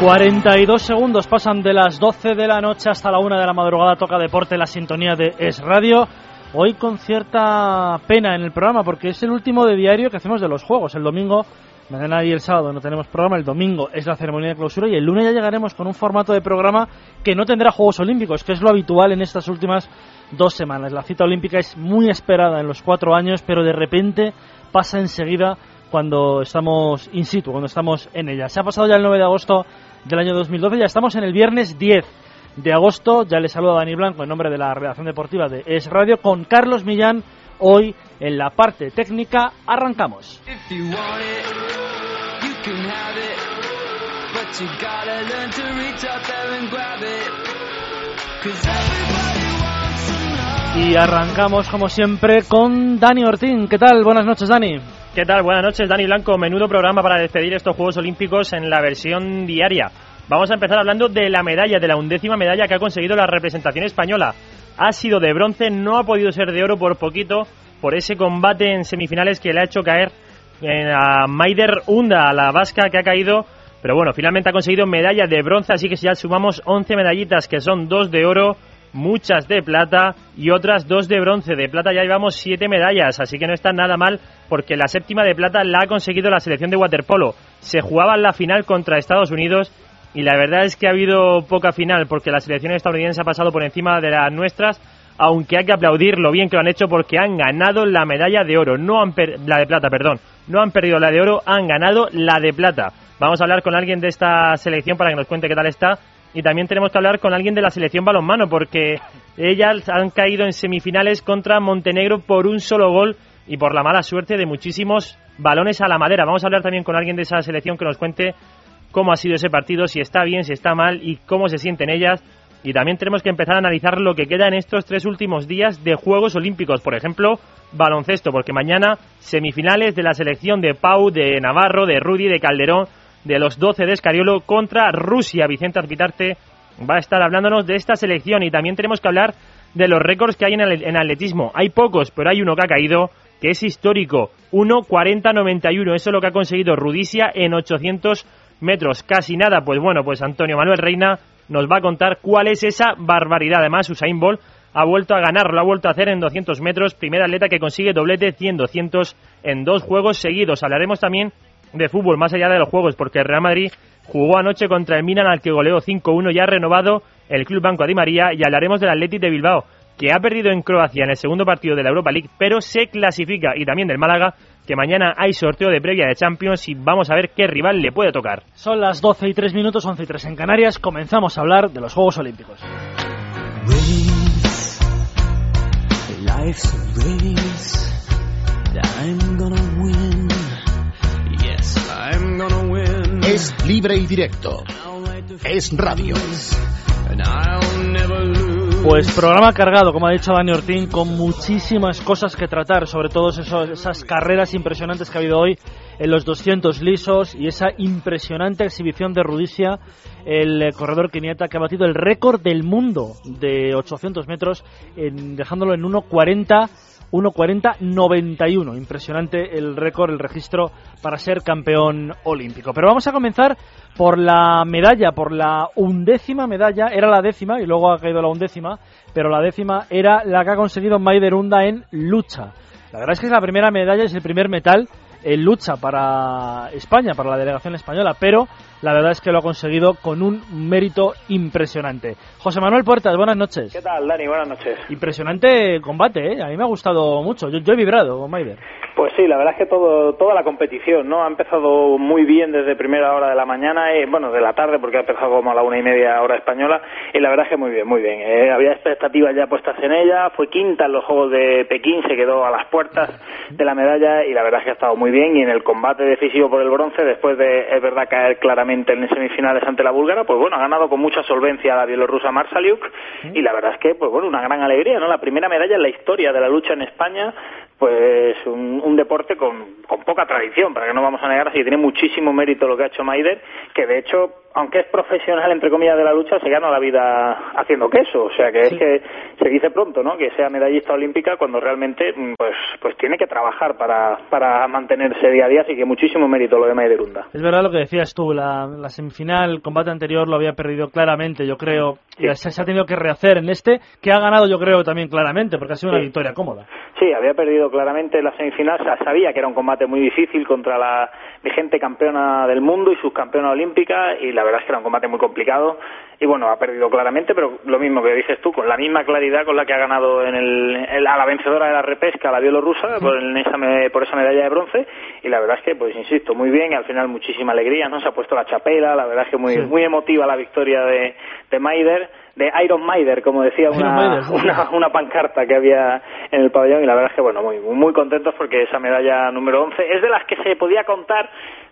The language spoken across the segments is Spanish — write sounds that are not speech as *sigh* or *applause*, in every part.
42 segundos pasan de las 12 de la noche hasta la 1 de la madrugada. Toca deporte la sintonía de Es Radio. Hoy con cierta pena en el programa porque es el último de diario que hacemos de los juegos. El domingo, mañana y el sábado no tenemos programa. El domingo es la ceremonia de clausura y el lunes ya llegaremos con un formato de programa que no tendrá Juegos Olímpicos, que es lo habitual en estas últimas dos semanas. La cita olímpica es muy esperada en los cuatro años, pero de repente pasa enseguida cuando estamos in situ, cuando estamos en ella. Se ha pasado ya el 9 de agosto del año 2012. Ya estamos en el viernes 10 de agosto. Ya le saluda Dani Blanco en nombre de la redacción deportiva de Es Radio con Carlos Millán. Hoy en la parte técnica arrancamos. Y arrancamos como siempre con Dani Ortín. ¿Qué tal? Buenas noches, Dani. ¿Qué tal? Buenas noches, Dani Blanco. Menudo programa para despedir estos Juegos Olímpicos en la versión diaria. Vamos a empezar hablando de la medalla, de la undécima medalla que ha conseguido la representación española. Ha sido de bronce, no ha podido ser de oro por poquito, por ese combate en semifinales que le ha hecho caer a Maider Unda, a la vasca que ha caído. Pero bueno, finalmente ha conseguido medalla de bronce, así que si ya sumamos 11 medallitas, que son dos de oro, muchas de plata y otras dos de bronce. De plata ya llevamos siete medallas, así que no está nada mal porque la séptima de plata la ha conseguido la selección de waterpolo. Se jugaba la final contra Estados Unidos y la verdad es que ha habido poca final porque la selección estadounidense ha pasado por encima de las nuestras, aunque hay que aplaudir lo bien que lo han hecho porque han ganado la medalla de oro, no han la de plata, perdón, no han perdido la de oro, han ganado la de plata. Vamos a hablar con alguien de esta selección para que nos cuente qué tal está y también tenemos que hablar con alguien de la selección balonmano, porque ellas han caído en semifinales contra Montenegro por un solo gol y por la mala suerte de muchísimos balones a la madera. Vamos a hablar también con alguien de esa selección que nos cuente cómo ha sido ese partido, si está bien, si está mal y cómo se sienten ellas. Y también tenemos que empezar a analizar lo que queda en estos tres últimos días de Juegos Olímpicos. Por ejemplo, baloncesto, porque mañana semifinales de la selección de Pau, de Navarro, de Rudy, de Calderón de los 12 de Escariolo contra Rusia. Vicente Arpitarte va a estar hablándonos de esta selección y también tenemos que hablar de los récords que hay en, el, en atletismo. Hay pocos, pero hay uno que ha caído que es histórico. 1.40.91, eso es lo que ha conseguido Rudicia en 800 metros. Casi nada, pues bueno, pues Antonio Manuel Reina nos va a contar cuál es esa barbaridad. Además, Usain Bolt ha vuelto a ganar, lo ha vuelto a hacer en 200 metros. Primer atleta que consigue doblete 100-200 en dos juegos seguidos. Hablaremos también de fútbol más allá de los juegos, porque el Real Madrid jugó anoche contra el Milan al que goleó 5-1, ya ha renovado el Club Banco Di María y hablaremos del Athletic de Bilbao, que ha perdido en Croacia en el segundo partido de la Europa League, pero se clasifica, y también del Málaga, que mañana hay sorteo de previa de Champions y vamos a ver qué rival le puede tocar. Son las 12 y 3 minutos, 11 y 3 en Canarias, comenzamos a hablar de los Juegos Olímpicos. Es libre y directo. Es radio. Pues programa cargado, como ha dicho Dani Ortín, con muchísimas cosas que tratar, sobre todo esas carreras impresionantes que ha habido hoy en los 200 lisos y esa impresionante exhibición de Rudicia, el eh, corredor quinieta que ha batido el récord del mundo de 800 metros, dejándolo en 1.40 1.40.91. Impresionante el récord, el registro para ser campeón olímpico. Pero vamos a comenzar por la medalla, por la undécima medalla. Era la décima y luego ha caído la undécima, pero la décima era la que ha conseguido Maider Unda en lucha. La verdad es que es la primera medalla, es el primer metal en lucha para España, para la delegación española, pero la verdad es que lo ha conseguido con un mérito impresionante. José Manuel Puertas, buenas noches. ¿Qué tal, Dani? Buenas noches. Impresionante combate, ¿eh? A mí me ha gustado mucho. Yo, he vibrado con Maider. Pues sí, la verdad es que todo, toda la competición, ¿no? Ha empezado muy bien desde primera hora de la mañana, y, bueno, de la tarde, porque ha empezado como a la una y media hora española, y la verdad es que muy bien, muy bien. Eh, había expectativas ya puestas en ella, fue quinta en los Juegos de Pekín, se quedó a las puertas de la medalla, y la verdad es que ha estado muy bien, y en el combate decisivo por el bronce, después de, es verdad, caer claramente en semifinales ante la búlgara, pues bueno, ha ganado con mucha solvencia la bielorrusa Marsaliuk, y la verdad es que, pues bueno, una gran alegría, ¿no? La primera medalla en la historia de la lucha en España, pues un, un deporte con, con, poca tradición, para que no vamos a negar, así que tiene muchísimo mérito lo que ha hecho Maider, que de hecho, aunque es profesional, entre comillas, de la lucha, se gana la vida haciendo queso, o sea que es que se dice pronto, ¿no?, que sea medallista olímpica cuando realmente, mm, pues, pues tiene que trabajar para, para mantenerse día a día, así que muchísimo mérito lo de Maider Unda. Es verdad lo que decías tú, la, la semifinal, el combate anterior lo había perdido claramente, yo creo, sí. y se, se ha tenido que rehacer en este, que ha ganado yo creo también claramente, porque ha sido una Sí. victoria cómoda. Sí, había perdido claramente la semifinal, sa- sabía que era un combate muy difícil contra la vigente campeona del mundo y subcampeona olímpica y la verdad es que era un combate muy complicado y bueno, ha perdido claramente, pero lo mismo que dices tú, con la misma claridad con la que ha ganado en el, a la vencedora de la repesca, la bielorrusa, por, en esa me- por esa medalla de bronce y la verdad es que, pues insisto, muy bien y al final muchísima alegría, ¿no? Se ha puesto la chapela, la verdad es que muy, Sí. muy emotiva la victoria de, de Maider de Iron Maider, como decía una, Maider, sí. una, una pancarta que había en el pabellón y la verdad es que bueno muy muy contentos porque esa medalla número 11 es de las que se podía contar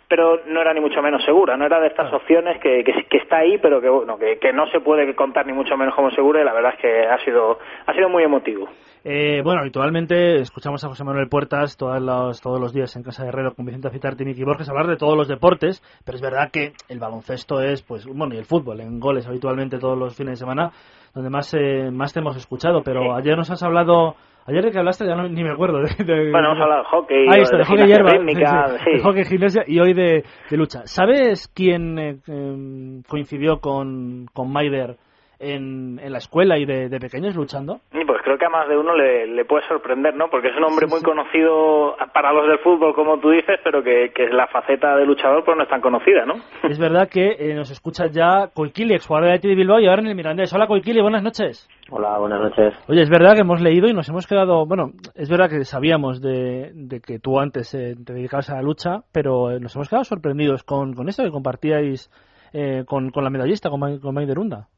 pero no era ni mucho menos segura, no era de estas opciones que, que, que está ahí, pero que bueno, que, que no se puede contar ni mucho menos como segura y la verdad es que ha sido ha sido muy emotivo. Eh, bueno, habitualmente escuchamos a José Manuel Puertas todos los, todos los días en Casa de Herrero con Vicente Citarte y Miki Borges hablar de todos los deportes, pero es verdad que el baloncesto es, pues, bueno, y el fútbol, en goles habitualmente todos los fines de semana, donde más, eh, más te hemos escuchado, pero Sí. ayer nos has hablado, ayer de que hablaste ya no, ni me acuerdo. De, de- Bueno, hemos hablado de hockey, Ahí o está, de de hockey hierba, rítmica, sí, sí, de hockey, gimnasia y hoy de, de lucha. ¿Sabes quién eh, em, coincidió con, con Maider en, en la escuela y de, de pequeños luchando? Y pues creo que a más de uno le, le puede sorprender, ¿no? Porque es un hombre muy conocido para los del fútbol, como tú dices, pero que, que la faceta de luchador pues no es tan conocida, ¿no? Es verdad que eh, nos escucha ya Coiquili, exjugador de Athletic de Bilbao y ahora en el Mirandés. Hola Coiquili, buenas noches. Hola, buenas noches. Oye, es verdad que hemos leído y nos hemos quedado, bueno, es verdad que sabíamos de, de que tú antes eh, te dedicabas a la lucha, pero eh, nos hemos quedado sorprendidos con, con esto que compartíais eh, con, con la medallista, con, Ma- con Maider Unda.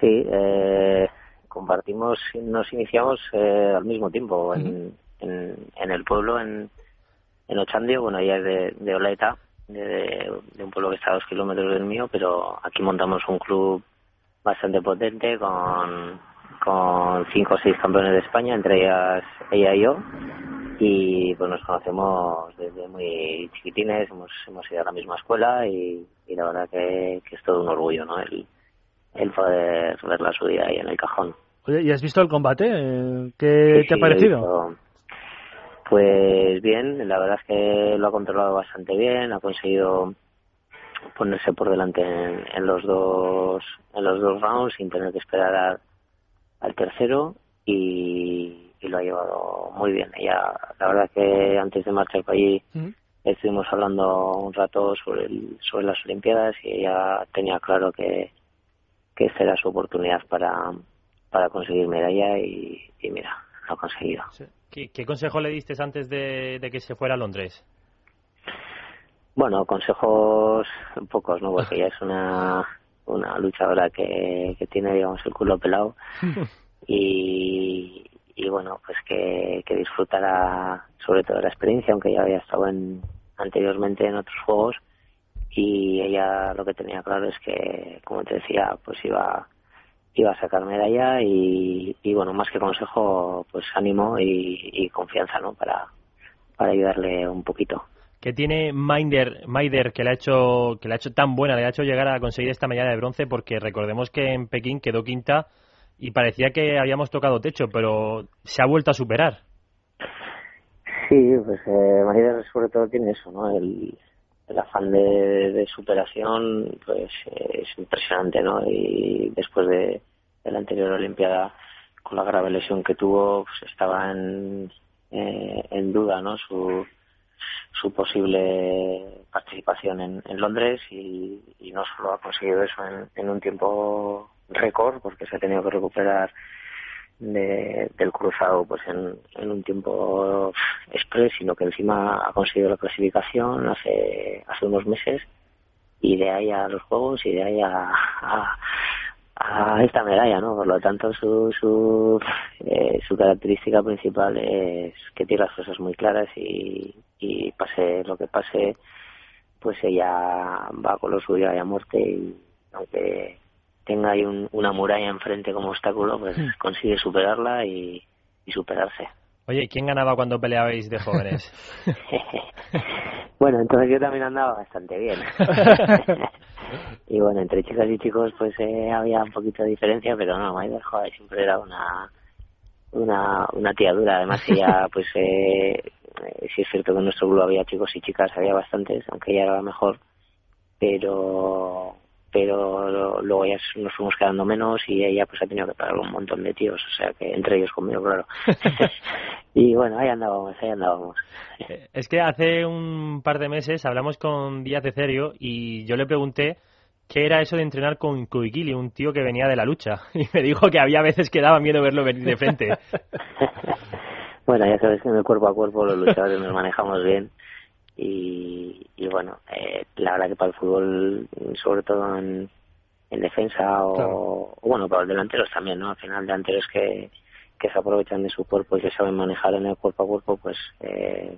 Sí, eh, compartimos, nos iniciamos eh, al mismo tiempo en, en, en el pueblo, en, en Ochandio, bueno, ella es de, de Olaeta, de, de un pueblo que está a dos kilómetros del mío, pero aquí montamos un club bastante potente con, con cinco o seis campeones de España, entre ellas ella y yo, y pues nos conocemos desde muy chiquitines, hemos, hemos ido a la misma escuela y, y la verdad que, que es todo un orgullo, ¿no? El, el poder verla subida ahí en el cajón. Oye, ¿y has visto el combate? Eh, ¿Qué Sí, te ha parecido? visto- Pues bien, la verdad es que lo ha controlado bastante bien, ha conseguido ponerse por delante en, en los dos en los dos rounds sin tener que esperar al, al tercero y, y lo ha llevado muy bien. Ella, la verdad que antes de marchar para allí estuvimos hablando un rato sobre el, sobre las Olimpiadas y ella tenía claro que, que esta era su oportunidad para, para conseguir medalla y, y mira, lo ha conseguido. ¿Qué, qué consejo le diste antes de, de que se fuera a Londres? Bueno, consejos pocos, ¿no? Porque ella es una, una luchadora que, que tiene, digamos, el culo pelado *laughs* y, y bueno, pues que, que disfrutará sobre todo de la experiencia, aunque ya había estado en, anteriormente en otros juegos y ella lo que tenía claro es que, como te decía, pues iba iba a sacar medalla y, y bueno, más que consejo, pues ánimo y, y confianza, ¿no? Para, para ayudarle un poquito. ¿Qué tiene Maider, Maider que le ha hecho que le ha hecho tan buena, le ha hecho llegar a conseguir esta medalla de bronce? Porque recordemos que en Pekín quedó quinta y parecía que habíamos tocado techo, pero se ha vuelto a superar. Sí, pues eh, Maider sobre todo tiene eso, ¿no? El, el afán de, de superación, pues eh, es impresionante, ¿no? Y después de, la anterior Olimpiada, con la grave lesión que tuvo, pues estaba en, eh, en duda, ¿no? Su, su posible participación en, en Londres y, y no solo ha conseguido eso en, en un tiempo récord, porque se ha tenido que recuperar del cruzado pues en, en un tiempo express, sino que encima ha conseguido la clasificación hace, hace unos meses y de ahí a los juegos y de ahí a, a, esta medalla, ¿no? Por lo tanto, su, su, eh, su característica principal es que tiene las cosas muy claras y, y pase lo que pase, pues ella va con lo suyo a muerte y aunque tenga ahí una muralla enfrente como obstáculo, pues hmm. consigue superarla y, superarse. Oye, ¿quién ganaba cuando peleabais de jóvenes? *laughs* bueno, entonces yo también andaba bastante bien. *laughs* y bueno, entre chicas y chicos pues eh, había un poquito de diferencia, pero no, Maider joder, siempre era una una, una tía dura. Además ella *laughs* pues eh, sí es cierto que en nuestro grupo había chicos y chicas, había bastantes, aunque ella era la mejor, pero pero luego ya nos fuimos quedando menos y ella pues ha tenido que pagar un montón de tíos, o sea que entre ellos conmigo, claro. *laughs* *laughs* y bueno, ahí andábamos, ahí andábamos. Eh, es que hace un par de meses hablamos con Díaz de Cerio y yo le pregunté qué era eso de entrenar con Kuikili, un tío que venía de la lucha, *laughs* y me dijo que había veces que daba miedo verlo venir de frente. bueno, ya sabes que en el cuerpo a cuerpo los luchadores nos manejamos bien y, y bueno, eh, la verdad que para el fútbol, sobre todo en, en defensa o, bueno, para los delanteros también, ¿no? Al final, delanteros que, que se aprovechan de su cuerpo y se saben manejar en el cuerpo a cuerpo, pues eh,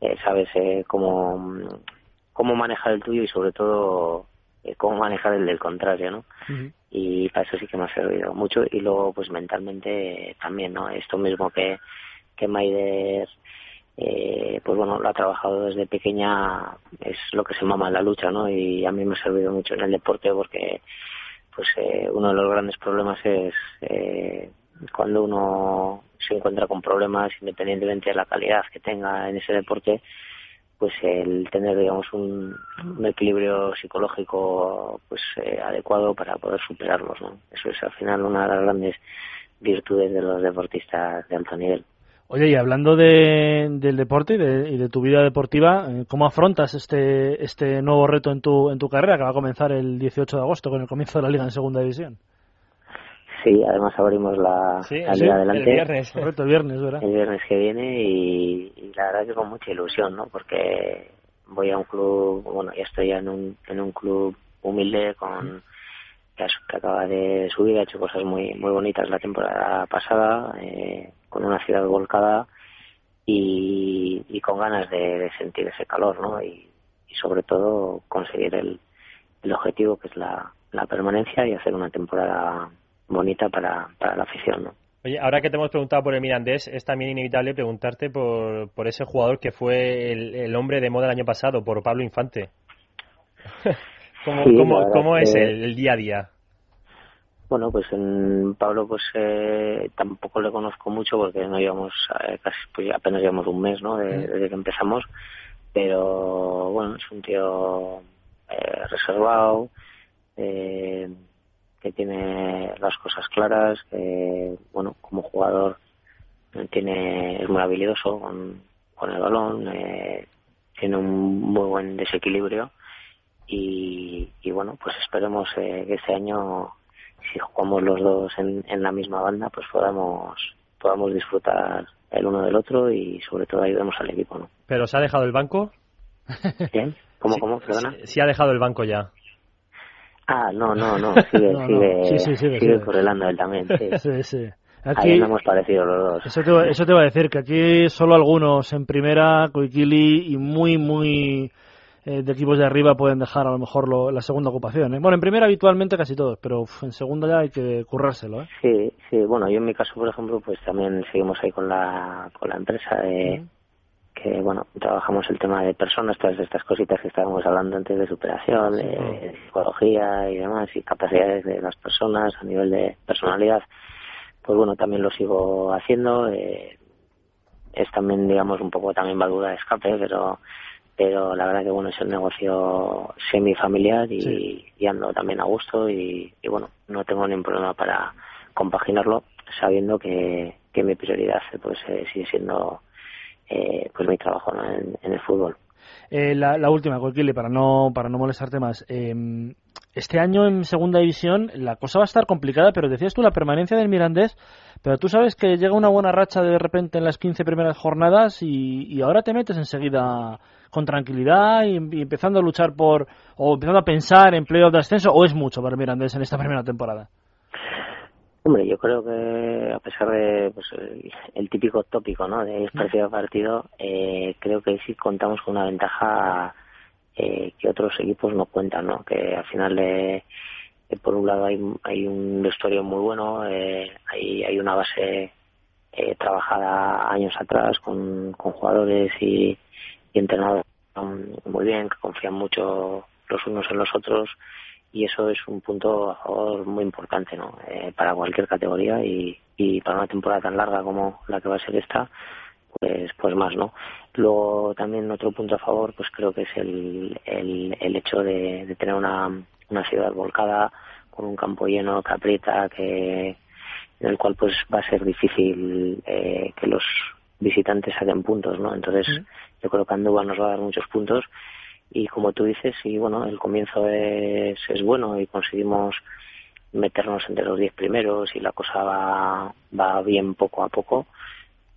eh sabes eh, cómo, cómo manejar el tuyo y sobre todo eh, cómo manejar el del contrario, ¿no? Y para eso sí que me ha servido mucho y luego pues mentalmente también, ¿no? Esto mismo que, que Maider eh, pues bueno, lo ha trabajado desde pequeña, es lo que se mama en la lucha, ¿no? Y a mí me ha servido mucho en el deporte porque, pues, eh, uno de los grandes problemas es eh, cuando uno se encuentra con problemas, independientemente de la calidad que tenga en ese deporte, pues el tener, digamos, un, equilibrio psicológico, pues, eh, adecuado para poder superarlos, ¿no? Eso es al final una de las grandes virtudes de los deportistas de alto nivel. Oye, y hablando de, del deporte y de, y de, tu vida deportiva, eh, ¿cómo afrontas este, este nuevo reto en tu, en tu carrera que va a comenzar el 18 de agosto con el comienzo de la liga en segunda división? Sí, además abrimos la, liga adelante. El viernes. Correcto, el viernes, ¿verdad? El viernes que viene y, la verdad que con mucha ilusión, ¿no? Porque voy a un club, bueno, ya estoy en un, en un club humilde con que, acaba de subir, ha hecho cosas muy muy bonitas la temporada pasada. Eh, con una ciudad volcada y, con ganas de, sentir ese calor, ¿no? Y, sobre todo conseguir el, el objetivo que es la, la, permanencia y hacer una temporada bonita para, para la afición, ¿no? Oye, ahora que te hemos preguntado por el Mirandés, es también inevitable preguntarte por, por ese jugador que fue el, hombre de moda el año pasado, por Pablo Infante. *laughs* ¿Cómo, cómo, cómo es el, el, día a día? Bueno, pues en Pablo pues eh, tampoco le conozco mucho porque no llevamos eh, casi pues apenas llevamos un mes, ¿no? desde que empezamos, pero bueno es un tío eh, reservado, eh, que tiene las cosas claras, que bueno como jugador tiene es muy habilidoso con, con el balón, eh, tiene un muy buen desequilibrio. Y, y bueno pues esperemos eh, que este año si jugamos los dos en, en la misma banda, pues podamos, podamos disfrutar el uno del otro y sobre todo ayudemos al equipo, ¿no? ¿Pero se ha dejado el banco? ¿Quién? ¿Cómo, cómo? ¿Perdona? Sí, ha dejado el banco ya. Ah, no, no, no, *laughs* sigue, sigue, sí, sigue, sigue correlando él también, sí. *laughs* sí. Aquí, Ahí no hemos parecido los dos. Eso te, eso te va a decir, que aquí solo algunos en primera, Coiquili y muy, muy eh, de equipos de arriba pueden dejar a lo mejor la segunda ocupación. ¿eh? Bueno, en primera habitualmente casi todos, pero en segunda ya hay que currárselo. ¿eh? Sí, sí. Bueno, yo en mi caso, por ejemplo, pues también seguimos ahí con la, con la empresa de... que bueno trabajamos el tema de personas todas estas cositas que estábamos hablando antes de superación de psicología y demás y capacidades de las personas a nivel de personalidad pues bueno también lo sigo haciendo eh, es también digamos un poco también válvula de escape pero pero la verdad que bueno es un negocio semifamiliar y, y ando también a gusto y, bueno no tengo ningún problema para compaginarlo sabiendo que, que mi prioridad pues eh, sigue siendo eh, pues mi trabajo en, el fútbol. Eh, la, la, última Coquille para no para no molestarte más. Em, este año en segunda división la cosa va a estar complicada pero decías tú la permanencia del Mirandés pero tú sabes que llega una buena racha de repente en las 15 primeras jornadas y, y ahora te metes enseguida con tranquilidad y, y, empezando a luchar por, o empezando a pensar en playoff de ascenso, o es mucho para Mirandés en esta primera temporada? Hombre, yo creo que a pesar de pues, el típico tópico ¿no? de partido a partido, eh, creo que sí contamos con una ventaja eh, que otros equipos no cuentan, ¿no? que al final eh, por un lado hay, hay un vestuario muy bueno, eh, hay, hay una base eh, trabajada años atrás con, con jugadores y, y entrenados muy bien, que confían mucho los unos en los otros y eso es un punto a favor muy importante ¿no? Eh, para cualquier categoría y, y para una temporada tan larga como la que va a ser esta pues pues más no luego también otro punto a favor pues creo que es el el, el hecho de tener una una ciudad volcada con un campo lleno que aprieta que en el cual pues va a ser difícil eh, que los visitantes saquen puntos no entonces yo creo que Andúba nos va a dar muchos puntos. Y como tú dices, y bueno, el comienzo es, es bueno y conseguimos meternos entre los diez primeros y la cosa va, va bien poco a poco,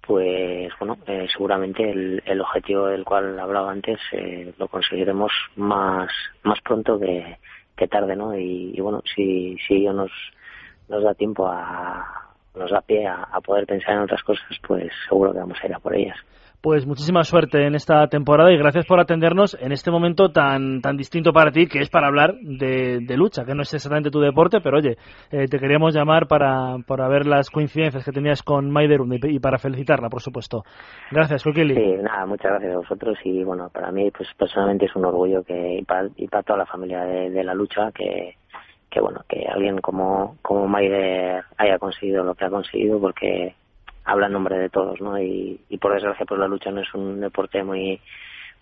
pues bueno, eh, seguramente el, el objetivo del cual hablaba antes eh, lo conseguiremos más, más pronto que, que tarde, ¿no? Y, y, bueno, si, si ello nos, nos da tiempo a, nos da pie a, a poder pensar en otras cosas, pues seguro que vamos a ir a por ellas pues muchísima suerte en esta temporada y gracias por atendernos en este momento tan tan distinto para ti que es para hablar de, de lucha, que no es exactamente tu deporte, pero oye, eh, te queríamos llamar para, para ver las coincidencias que tenías con Maiderun y, para felicitarla, por supuesto. Gracias, Kokili. Sí, nada, muchas gracias a vosotros y bueno, para mí pues personalmente es un orgullo que y para, y para toda la familia de, de la lucha que que bueno, que alguien como como Maider haya conseguido lo que ha conseguido porque habla en nombre de todos, ¿no? Y, y por desgracia, pues la lucha no es un deporte muy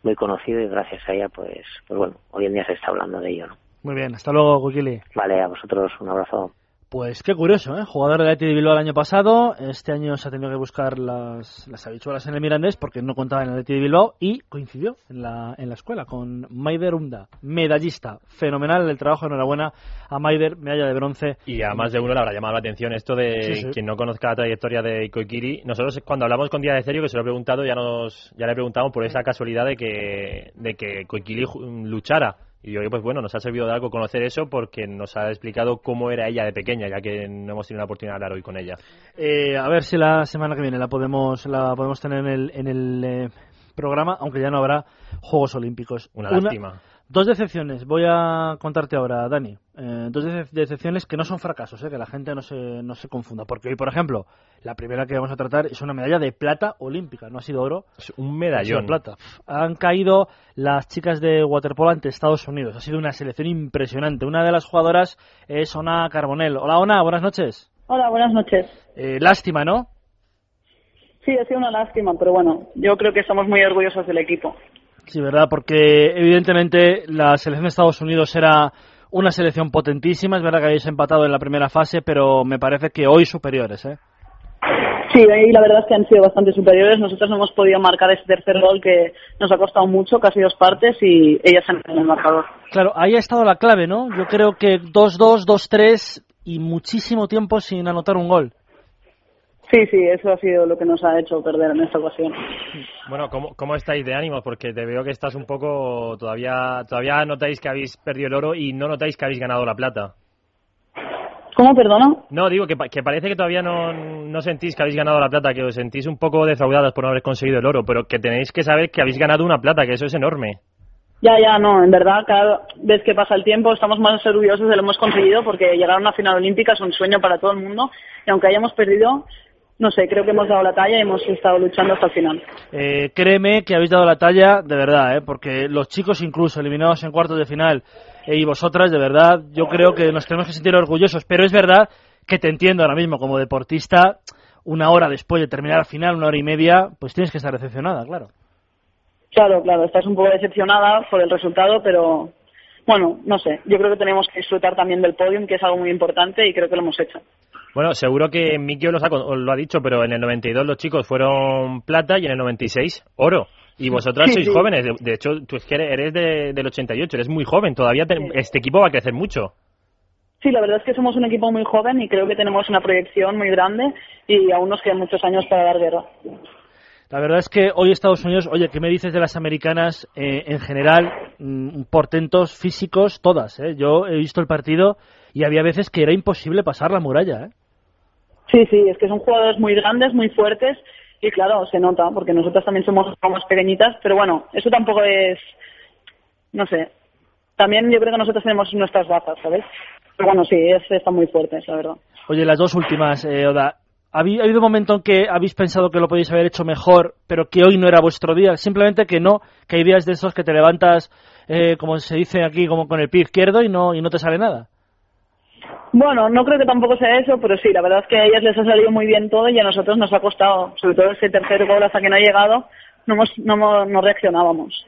muy conocido y gracias a ella, pues, pues bueno, hoy en día se está hablando de ello, ¿no? Muy bien, hasta luego, Guquili. Vale, a vosotros un abrazo. Pues qué curioso, ¿eh? Jugador del Athletic de Bilbao el año pasado, este año se ha tenido que buscar las, las habichuelas en el Mirandés porque no contaba en el Athletic de Bilbao y coincidió en la, en la escuela con Maider Unda, medallista. Fenomenal el trabajo, enhorabuena a Maider, medalla de bronce. Y a más de uno le habrá llamado la atención esto de sí, sí. quien no conozca la trayectoria de Koikiri. Nosotros cuando hablamos con Día de Serio, que se lo he preguntado, ya nos ya le preguntamos por esa casualidad de que, de que Koikiri luchara y hoy, pues bueno, nos ha servido de algo conocer eso porque nos ha explicado cómo era ella de pequeña, ya que no hemos tenido la oportunidad de hablar hoy con ella. Eh, a ver si la semana que viene la podemos la podemos tener en el, en el eh, programa, aunque ya no habrá Juegos Olímpicos. Una, Una lástima. Dos decepciones, voy a contarte ahora, Dani. Eh, dos decepciones que no son fracasos, eh, que la gente no se, no se confunda. Porque hoy, por ejemplo, la primera que vamos a tratar es una medalla de plata olímpica, no ha sido oro. Es un medallón. de plata. Han caído las chicas de waterpolo ante Estados Unidos. Ha sido una selección impresionante. Una de las jugadoras es Ona Carbonell. Hola, Ona, buenas noches. Hola, buenas noches. Eh, lástima, ¿no? Sí, ha sido una lástima, pero bueno, yo creo que estamos muy orgullosos del equipo. Sí, verdad, porque evidentemente la selección de Estados Unidos era una selección potentísima. Es verdad que habéis empatado en la primera fase, pero me parece que hoy superiores, ¿eh? Sí, y la verdad es que han sido bastante superiores. Nosotros no hemos podido marcar ese tercer gol que nos ha costado mucho, casi dos partes, y ellas han tenido el marcador. Claro, ahí ha estado la clave, ¿no? Yo creo que 2-2, 2-3 y muchísimo tiempo sin anotar un gol. Sí, sí, eso ha sido lo que nos ha hecho perder en esta ocasión. Bueno, ¿cómo, cómo estáis de ánimos? Porque te veo que estás un poco... Todavía todavía notáis que habéis perdido el oro y no notáis que habéis ganado la plata. ¿Cómo, perdona? No, digo que, que parece que todavía no, no sentís que habéis ganado la plata, que os sentís un poco defraudadas por no haber conseguido el oro, pero que tenéis que saber que habéis ganado una plata, que eso es enorme. Ya, ya, no, en verdad, cada vez que pasa el tiempo estamos más orgullosos de lo que hemos conseguido porque llegar a una final olímpica es un sueño para todo el mundo y aunque hayamos perdido, no sé, creo que hemos dado la talla y hemos estado luchando hasta el final. Eh, créeme que habéis dado la talla de verdad, ¿eh? porque los chicos incluso eliminados en cuartos de final eh, y vosotras, de verdad, yo creo que nos tenemos que sentir orgullosos, pero es verdad que te entiendo ahora mismo como deportista, una hora después de terminar la final, una hora y media, pues tienes que estar decepcionada, claro. Claro, claro, estás un poco decepcionada por el resultado, pero bueno, no sé, yo creo que tenemos que disfrutar también del podium, que es algo muy importante y creo que lo hemos hecho. Bueno, seguro que Miki os lo ha dicho, pero en el 92 los chicos fueron plata y en el 96 oro. Y vosotras sí, sois sí. jóvenes, de, de, hecho tú es que eres de, del 88, eres muy joven, todavía te, sí. este equipo va a crecer mucho. Sí, la verdad es que somos un equipo muy joven y creo que tenemos una proyección muy grande y aún nos quedan muchos años para dar guerra. La verdad es que hoy Estados Unidos, oye, ¿qué me dices de las americanas eh, en general? Mm, portentos físicos, todas. ¿eh? Yo he visto el partido y había veces que era imposible pasar la muralla. ¿eh? Sí, sí, es que son jugadores muy grandes, muy fuertes y claro, se nota porque nosotras también somos más pequeñitas, pero bueno, eso tampoco es, no sé. También yo creo que nosotros tenemos nuestras bazas, ¿sabes? Pero bueno, sí, es, están muy fuertes, la verdad. Oye, las dos últimas, eh, Oda. ¿Ha habido un momento en que habéis pensado que lo podéis haber hecho mejor, pero que hoy no era vuestro día? Simplemente que no, que hay días de esos que te levantas, eh, como se dice aquí, como con el pie izquierdo y no, y no te sale nada. Bueno, no creo que tampoco sea eso, pero sí, la verdad es que a ellas les ha salido muy bien todo y a nosotros nos ha costado, sobre todo ese tercer gol hasta que no ha llegado, no, hemos, no, no reaccionábamos.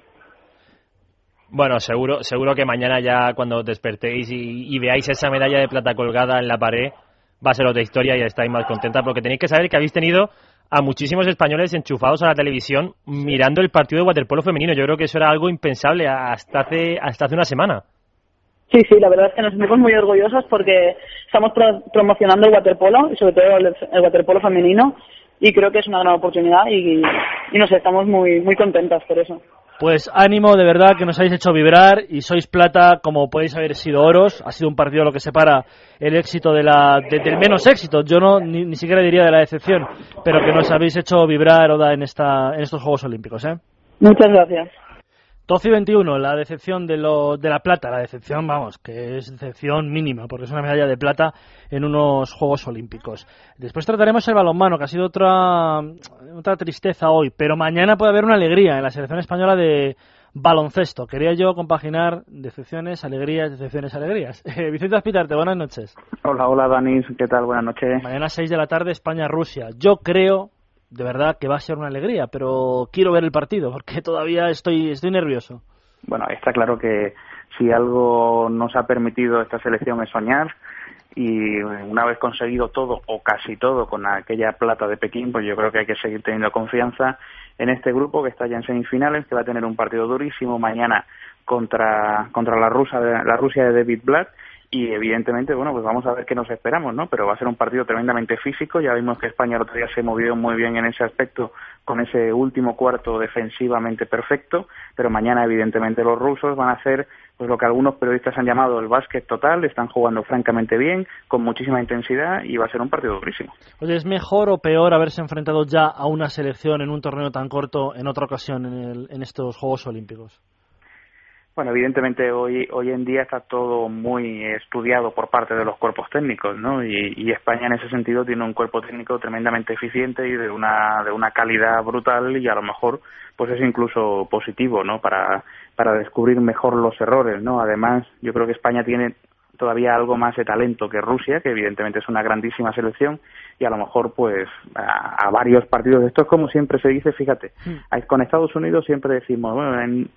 Bueno, seguro, seguro que mañana ya cuando despertéis y, veáis esa medalla de plata colgada en la pared, va a ser otra historia y estáis más contenta, porque tenéis que saber que habéis tenido a muchísimos españoles enchufados a la televisión mirando el partido de waterpolo femenino. Yo creo que eso era algo impensable hasta hace, hasta hace una semana. Sí, sí, la verdad es que nos sentimos muy orgullosos porque estamos promocionando el waterpolo y sobre todo el, waterpolo femenino y creo que es una gran oportunidad y, y, no sé, estamos muy, muy contentas por eso. Pues ánimo, de verdad, que nos habéis hecho vibrar y sois plata como podéis haber sido oros. Ha sido un partido lo que separa el éxito de la, del menos éxito. Yo no ni, ni, siquiera diría de la decepción, pero que nos habéis hecho vibrar, Oda, en, esta, en estos Juegos Olímpicos. ¿eh? Muchas gracias. 12 y 21, la decepción de, lo, de la plata, la decepción, vamos, que es decepción mínima, porque es una medalla de plata en unos Juegos Olímpicos. Después trataremos el balonmano, que ha sido otra, otra tristeza hoy, pero mañana puede haber una alegría en la selección española de baloncesto. Quería yo compaginar decepciones, alegrías, decepciones, alegrías. *laughs* Vicente Aspitarte, buenas noches. Hola, hola, Danis, ¿qué tal? Buenas noches. Mañana 6 de la tarde, España-Rusia. Yo creo de verdad que va a ser una alegría, pero quiero ver el partido porque *laughs* todavía estoy, estoy nervioso. Bueno, está claro que si algo nos ha permitido esta selección es soñar y una vez conseguido todo o casi todo con aquella plata de Pekín, pues yo creo que hay que seguir teniendo confianza en este grupo que está ya en semifinales, que va a tener un partido durísimo mañana contra, contra la, rusa, la Rusia de David Blatt y evidentemente, bueno, pues vamos a ver qué nos esperamos, ¿no? Pero va a ser un partido tremendamente físico, ya vimos que España el otro día se movió muy bien en ese aspecto con ese último cuarto defensivamente perfecto, pero mañana evidentemente los rusos van a hacer pues lo que algunos periodistas han llamado el básquet total, están jugando francamente bien, con muchísima intensidad y va a ser un partido durísimo. Oye, ¿es mejor o peor haberse enfrentado ya a una selección en un torneo tan corto en otra ocasión en, en estos Juegos Olímpicos? Bueno, evidentemente hoy hoy en día está todo muy estudiado por parte de los cuerpos técnicos, ¿no? Y, España en ese sentido tiene un cuerpo técnico tremendamente eficiente y de una de una calidad brutal y a lo mejor pues es incluso positivo, ¿no? Para para descubrir mejor los errores, ¿no? Además, yo creo que España tiene todavía algo más de talento que Rusia, que evidentemente es una grandísima selección, y a lo mejor, pues, a, varios partidos de estos, como siempre se dice, fíjate, mm. con Estados Unidos siempre decimos, bueno, en,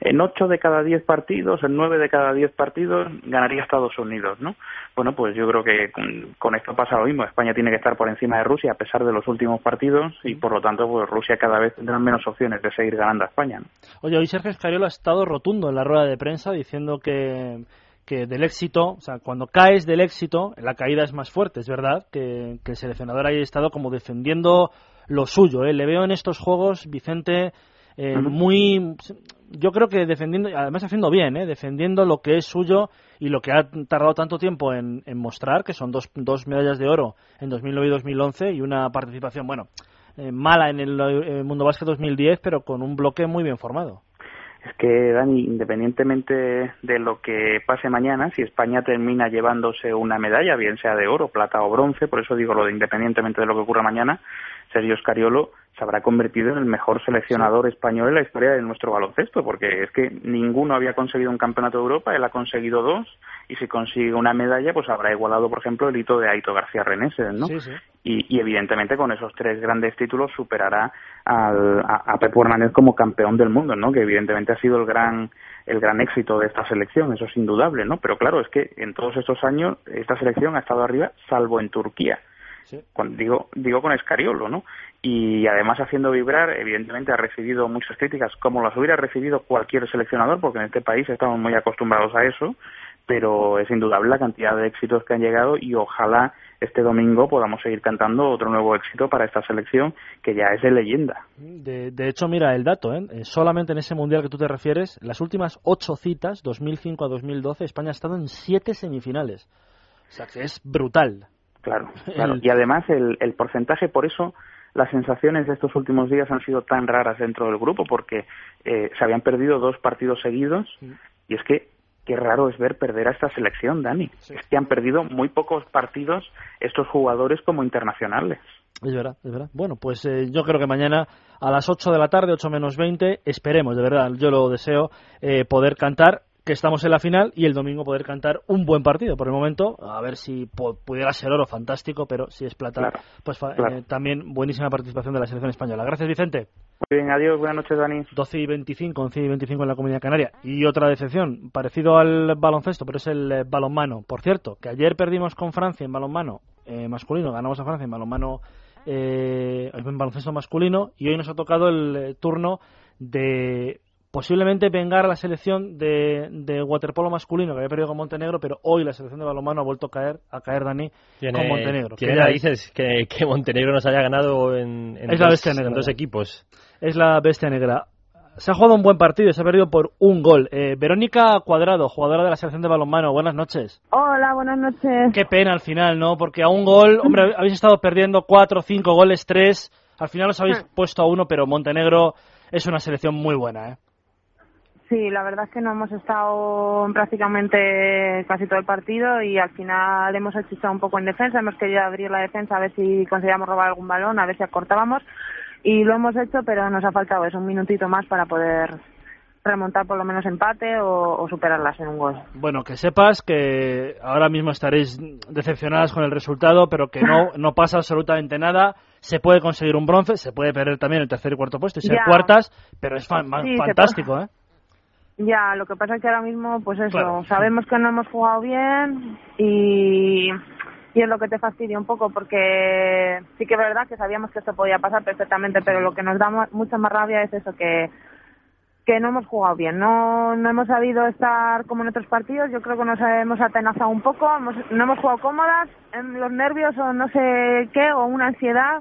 en ocho de cada diez partidos, en nueve de cada diez partidos ganaría Estados Unidos, ¿no? Bueno, pues yo creo que con, esto pasa lo mismo. España tiene que estar por encima de Rusia a pesar de los últimos partidos y por lo tanto, pues Rusia cada vez tendrá menos opciones de seguir ganando a España. Oye, hoy Sergio Escariolo ha estado rotundo en la rueda de prensa diciendo que que del éxito, o sea, cuando caes del éxito, la caída es más fuerte, es verdad, que, que el seleccionador haya estado como defendiendo lo suyo. ¿eh? Le veo en estos juegos, Vicente, eh, muy yo creo que defendiendo además haciendo bien ¿eh? defendiendo lo que es suyo y lo que ha tardado tanto tiempo en, mostrar que son dos, dos medallas de oro en 2009 y 2011 y una participación bueno eh, mala en el, mundo básquet 2010 pero con un bloque muy bien formado es que Dani, independientemente de lo que pase mañana, si España termina llevándose una medalla, bien sea de oro, plata o bronce, por eso digo lo de independientemente de lo que ocurra mañana, Sergio Scariolo se habrá convertido en el mejor seleccionador español en la historia de nuestro baloncesto, porque es que ninguno había conseguido un campeonato de Europa, él ha conseguido dos, y si consigue una medalla, pues habrá igualado, por ejemplo, el hito de Aito García Reneses, ¿no? Y, evidentemente con esos tres grandes títulos superará al, a, a Pep Hernández como campeón del mundo, ¿no? Que evidentemente ha sido el gran el gran éxito de esta selección, eso es indudable, ¿no? Pero claro, es que en todos estos años esta selección ha estado arriba, salvo en Turquía digo, digo con Escariolo, ¿no? Y además haciendo vibrar, evidentemente ha recibido muchas críticas, como las hubiera recibido cualquier seleccionador, porque en este país estamos muy acostumbrados a eso, pero es indudable la cantidad de éxitos que han llegado y ojalá este domingo podamos seguir cantando otro nuevo éxito para esta selección que ya es de leyenda. De, de hecho, mira el dato, ¿eh? ¿eh? solamente en ese mundial que tú te refieres, las últimas ocho citas, 2005 a 2012, España ha estado en siete semifinales. O sea que es brutal. Claro, *laughs* claro. Y además el, el porcentaje, por eso las sensaciones de estos últimos días han sido tan raras dentro del grupo, porque eh, se habían perdido dos partidos seguidos y es que qué raro es ver perder a esta selección, Dani. Es que han perdido muy pocos partidos estos jugadores como internacionales. Es verdad, es verdad. Bueno, pues eh, yo creo que mañana a las 8 de la tarde, 8 menos 20, esperemos, de verdad, yo lo deseo, eh, poder cantar que estamos en la final y el domingo poder cantar un buen partido. Por el momento, a ver si pudiera ser oro, fantástico, pero si es plata, pues eh, también buenísima participación de la selección española. Gracias, Vicente. Muy bien, adiós, buenas noches, Dani. 12 y 25, 11 y 25 en la Comunidad Canaria. Y otra decepción, parecido al baloncesto, pero es el eh, balonmano. Por cierto, que ayer perdimos con Francia en balonmano eh, masculino, ganamos a Francia en balonmano eh, en baloncesto masculino y hoy nos ha tocado el turno de posiblemente vengar a la selección de, de, waterpolo masculino que había perdido con Montenegro, pero hoy la selección de balonmano ha vuelto a caer, a caer Dani, con Montenegro. ¿Quién dices que, que, Montenegro nos haya ganado en, en, es dos, la dos, equipos? Es la bestia negra. Se ha jugado un buen partido, se ha perdido por un gol. Eh, Verónica Cuadrado, jugadora de la selección de balonmano, buenas noches. Hola, buenas noches. Qué pena al final, ¿no? Porque a un gol, *laughs* hombre, habéis estado perdiendo cuatro, cinco goles, tres. Al final os habéis hmm. puesto a uno, pero Montenegro es una selección muy buena, ¿eh? Sí, la verdad es que no hemos estado prácticamente casi todo el partido y al final hemos hecho un poco en defensa, hemos querido abrir la defensa a ver si conseguíamos robar algún balón, a ver si acortábamos y lo hemos hecho, pero nos ha faltado eso, un minutito más para poder remontar por lo menos empate o, superarlas en un gol. Bueno, que sepas que ahora mismo estaréis decepcionadas con el resultado, pero que no, *laughs* no pasa absolutamente nada. Se puede conseguir un bronce, se puede perder también el tercer y cuarto puesto y ser cuartas, pero es fantástico, ¿eh? Ya, lo que pasa es que ahora mismo, pues eso, sabemos que no hemos jugado bien y, y es lo que te fastidia un poco porque sí que es verdad que sabíamos que esto podía pasar perfectamente, pero lo que nos da mucha más rabia es eso, que, que no hemos jugado bien, no, no hemos sabido estar como en otros partidos, yo creo que nos hemos atenazado un poco, no hemos jugado cómodas, en los nervios o no sé qué, o una ansiedad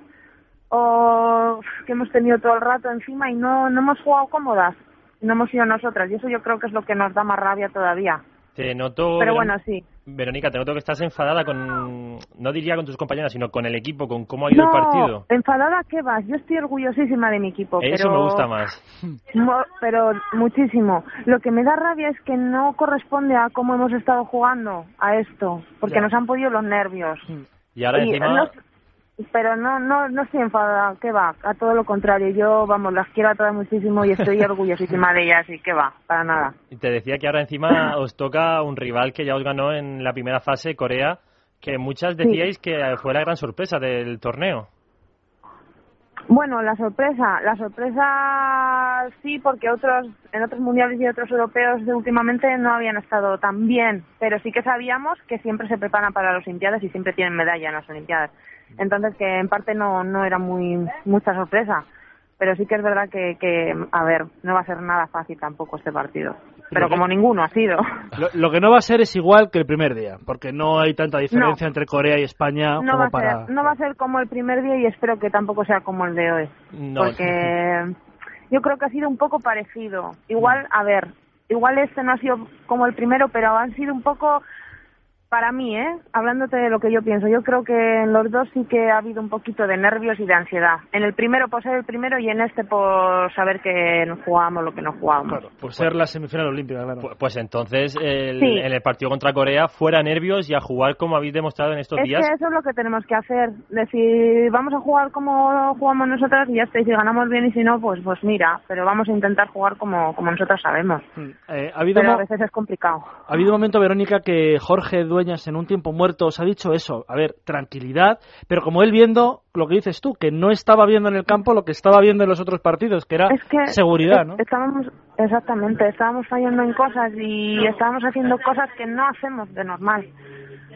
o que hemos tenido todo el rato encima y no, no hemos jugado cómodas no hemos sido nosotras y eso yo creo que es lo que nos da más rabia todavía. Te noto. Pero bueno, sí. Verónica, te noto que estás enfadada con, no diría con tus compañeras, sino con el equipo, con cómo ha ido el partido. enfadada, ¿qué vas? Yo estoy orgullosísima de mi equipo. Eso me gusta más. *laughs* pero muchísimo. Lo que me da rabia es que no corresponde a cómo hemos estado jugando a esto, porque nos han podido los nervios. Y ahora encima pero no no no estoy enfadada, que va, a todo lo contrario, yo vamos, las quiero a todas muchísimo y estoy *laughs* orgullosísima de ellas y que va, para nada. Y te decía que ahora encima *laughs* os toca un rival que ya os ganó en la primera fase, Corea, que muchas decíais que fue la gran sorpresa del torneo. Bueno, la sorpresa, la sorpresa sí, porque otros en otros mundiales y otros europeos de últimamente no habían estado tan bien, pero sí que sabíamos que siempre se preparan para las Olimpiadas y siempre tienen medalla en las Olimpiadas. Entonces que en parte no, no era muy mucha sorpresa, pero sí que es verdad que, que, a ver, no va a ser nada fácil tampoco este partido. Pero como ninguno ha sido. Lo, que no va a ser es igual que el primer día, porque no hay tanta diferencia entre Corea y España no como va a para... Ser, no va a ser como el primer día y espero que tampoco sea como el de hoy. Porque *laughs* yo creo que ha sido un poco parecido. Igual, a ver, igual este no ha sido como el primero, pero han sido un poco para mí, ¿eh? Hablándote de lo que yo pienso, yo creo que en los dos sí que ha habido un poquito de nervios y de ansiedad. En el primero por ser el primero y en este por saber que no jugábamos lo que no jugábamos. Claro, por ser la semifinal olímpica, claro. Pues, pues entonces, en el partido contra Corea, fuera nervios y a jugar como habéis demostrado en estos días. Que eso es lo que tenemos que hacer. Decir, vamos a jugar como jugamos nosotras y ya está. Y si ganamos bien y si no, pues pues mira. Pero vamos a intentar jugar como, como nosotros sabemos. Mm, eh, ¿ha habido pero a veces es complicado. Ha habido un momento, Verónica, que Jorge en un tiempo muerto os ha dicho eso, a ver, tranquilidad, pero como él viendo lo que dices tú, que no estaba viendo en el campo lo que estaba viendo en los otros partidos, que era seguridad, ¿no? Estábamos, exactamente, estábamos fallando en cosas y estábamos haciendo cosas que no hacemos de normal.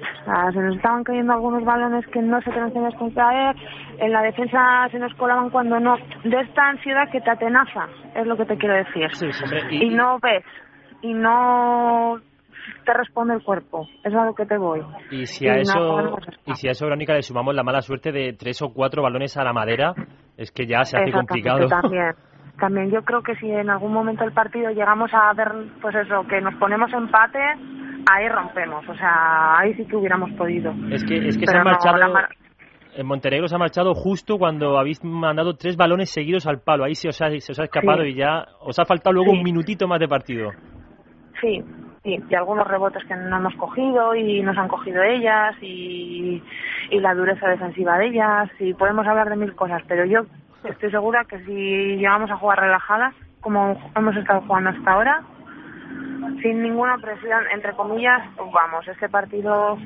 O sea, se nos estaban cayendo algunos balones que no se teníamos que caer, en la defensa se nos colaban cuando no. De esta ansiedad que te atenaza, es lo que te quiero decir. Sí, y no ves, y no te responde el cuerpo. Es a lo que te voy. Y si a eso, y si a eso, Verónica, le sumamos la mala suerte de tres o cuatro balones a la madera, es que ya se hace complicado. También. También yo creo que si en algún momento del partido llegamos a ver, pues eso, que nos ponemos empate, ahí rompemos. O sea, ahí sí que hubiéramos podido. Es que, es que se ha marchado en Montenegro se ha marchado justo cuando habéis mandado tres balones seguidos al palo. Ahí se os ha, se os ha escapado y ya os ha faltado luego un minutito más de partido. Sí, sí, y algunos rebotes que no hemos cogido y nos han cogido ellas y, y la dureza defensiva de ellas y podemos hablar de mil cosas, pero yo estoy segura que si llegamos a jugar relajadas, como hemos estado jugando hasta ahora, sin ninguna presión, entre comillas, vamos, este partido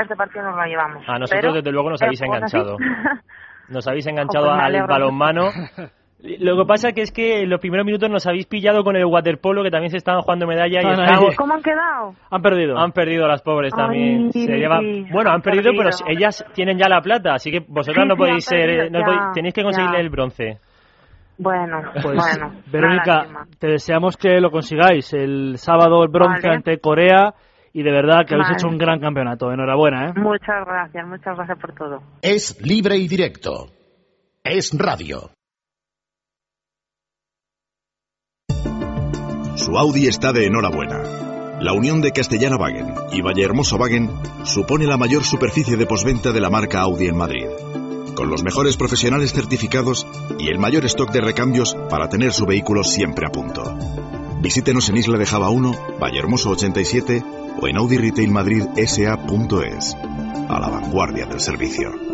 este partido nos lo llevamos. A nosotros, desde luego, nos habéis enganchado. *laughs* Nos habéis enganchado pues al balonmano. *laughs* Lo que pasa que es que en los primeros minutos nos habéis pillado con el waterpolo, que también se estaban jugando medalla y estamos... ¿Cómo han quedado? Han perdido. Han perdido las pobres también. Bueno, han, perdido, pero ellas tienen ya la plata, así que vosotras no podéis ser... tenéis que conseguirle el bronce. Bueno, pues, bueno. Verónica, te deseamos que lo consigáis. El sábado el bronce ante Corea y de verdad que habéis hecho un gran campeonato. Enhorabuena, ¿eh? Muchas gracias, muchas gracias por todo. Es libre y directo. Es radio. Su Audi está de enhorabuena. La unión de Castellana Wagen y Vallehermoso Wagen supone la mayor superficie de posventa de la marca Audi en Madrid. Con los mejores profesionales certificados y el mayor stock de recambios para tener su vehículo siempre a punto. Visítenos en Isla de Java 1, Vallehermoso 87 o en Audi Retail Madrid SA.es. A la vanguardia del servicio.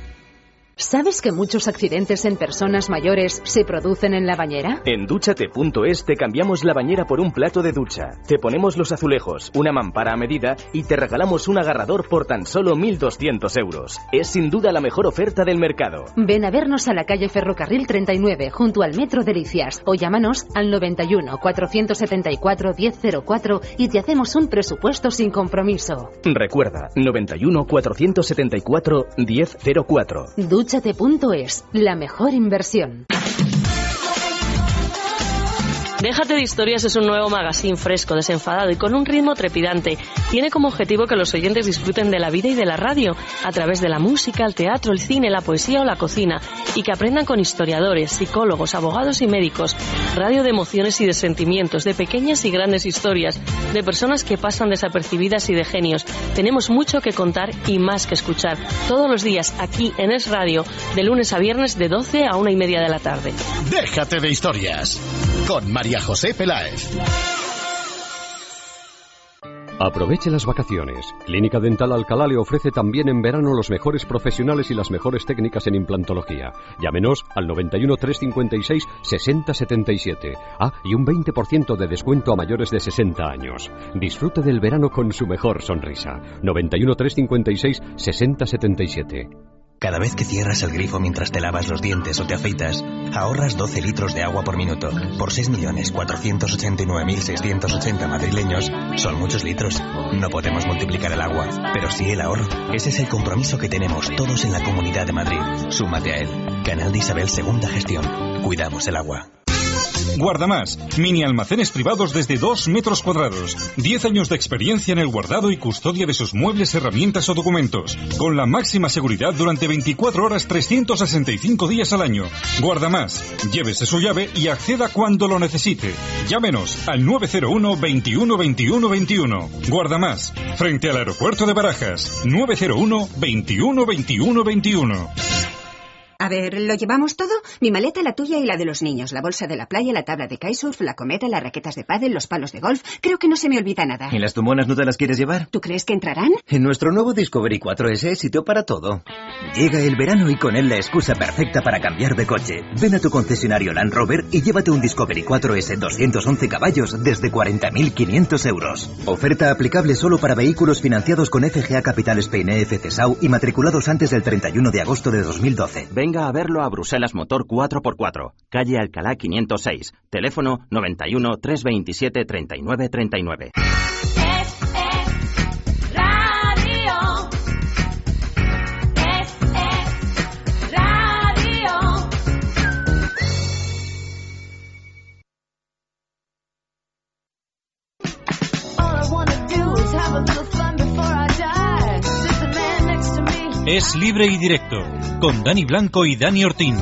¿Sabes que muchos accidentes en personas mayores se producen en la bañera? En duchate.es te cambiamos la bañera por un plato de ducha. Te ponemos los azulejos, una mampara a medida y te regalamos un agarrador por tan solo 1.200 euros. Es sin duda la mejor oferta del mercado. Ven a vernos a la calle Ferrocarril 39, junto al Metro Delicias, o llámanos al 91 474 1004 y te hacemos un presupuesto sin compromiso. Recuerda, 91 474 1004. Ducha Dúchate.es, la mejor inversión. Déjate de historias es un nuevo magazine fresco, desenfadado y con un ritmo trepidante. Tiene como objetivo que los oyentes disfruten de la vida y de la radio a través de la música, el teatro, el cine, la poesía o la cocina y que aprendan con historiadores, psicólogos, abogados y médicos. Radio de emociones y de sentimientos, de pequeñas y grandes historias, de personas que pasan desapercibidas y de genios. Tenemos mucho que contar y más que escuchar. Todos los días aquí en Es Radio, de lunes a viernes de 12 a una y media de la tarde. Déjate de historias con María José Peláez. Aproveche las vacaciones. Clínica Dental Alcalá le ofrece también en verano los mejores profesionales y las mejores técnicas en implantología. Llámenos al 91 356 6077. Ah, y un 20% de descuento a mayores de 60 años. Disfrute del verano con su mejor sonrisa. 91 356 6077. Cada vez que cierras el grifo mientras te lavas los dientes o te afeitas, ahorras 12 litros de agua por minuto. Por 6.489.680 madrileños, son muchos litros. No podemos multiplicar el agua, pero sí el ahorro. Ese es el compromiso que tenemos todos en la Comunidad de Madrid. Súmate a él. Canal de Isabel Segunda Gestión. Cuidamos el agua. Guardamás, mini almacenes privados desde 2 metros cuadrados. 10 años de experiencia en el guardado y custodia de sus muebles, herramientas o documentos. Con la máxima seguridad durante 24 horas 365 días al año. Guardamás, llévese su llave y acceda cuando lo necesite. Llámenos al 901 21 21 21. Guardamás, frente al aeropuerto de Barajas. 901 21 21 21. A ver, ¿lo llevamos todo? Mi maleta, la tuya y la de los niños, la bolsa de la playa, la tabla de kitesurf, la cometa, las raquetas de pádel, los palos de golf. Creo que no se me olvida nada. ¿Y las tumonas no te las quieres llevar? ¿Tú crees que entrarán? En nuestro nuevo Discovery 4S hay sitio para todo. Llega el verano y con él la excusa perfecta para cambiar de coche. Ven a tu concesionario Land Rover y llévate un Discovery 4S 211 caballos desde 40.500 euros. Oferta aplicable solo para vehículos financiados con FGA Capital Spain EFC SAU y matriculados antes del 31 de agosto de 2012. Venga a verlo a Bruselas Motor 4x4, calle Alcalá 506, teléfono 91 327 39 39. Es libre y directo, con Dani Blanco y Dani Ortín.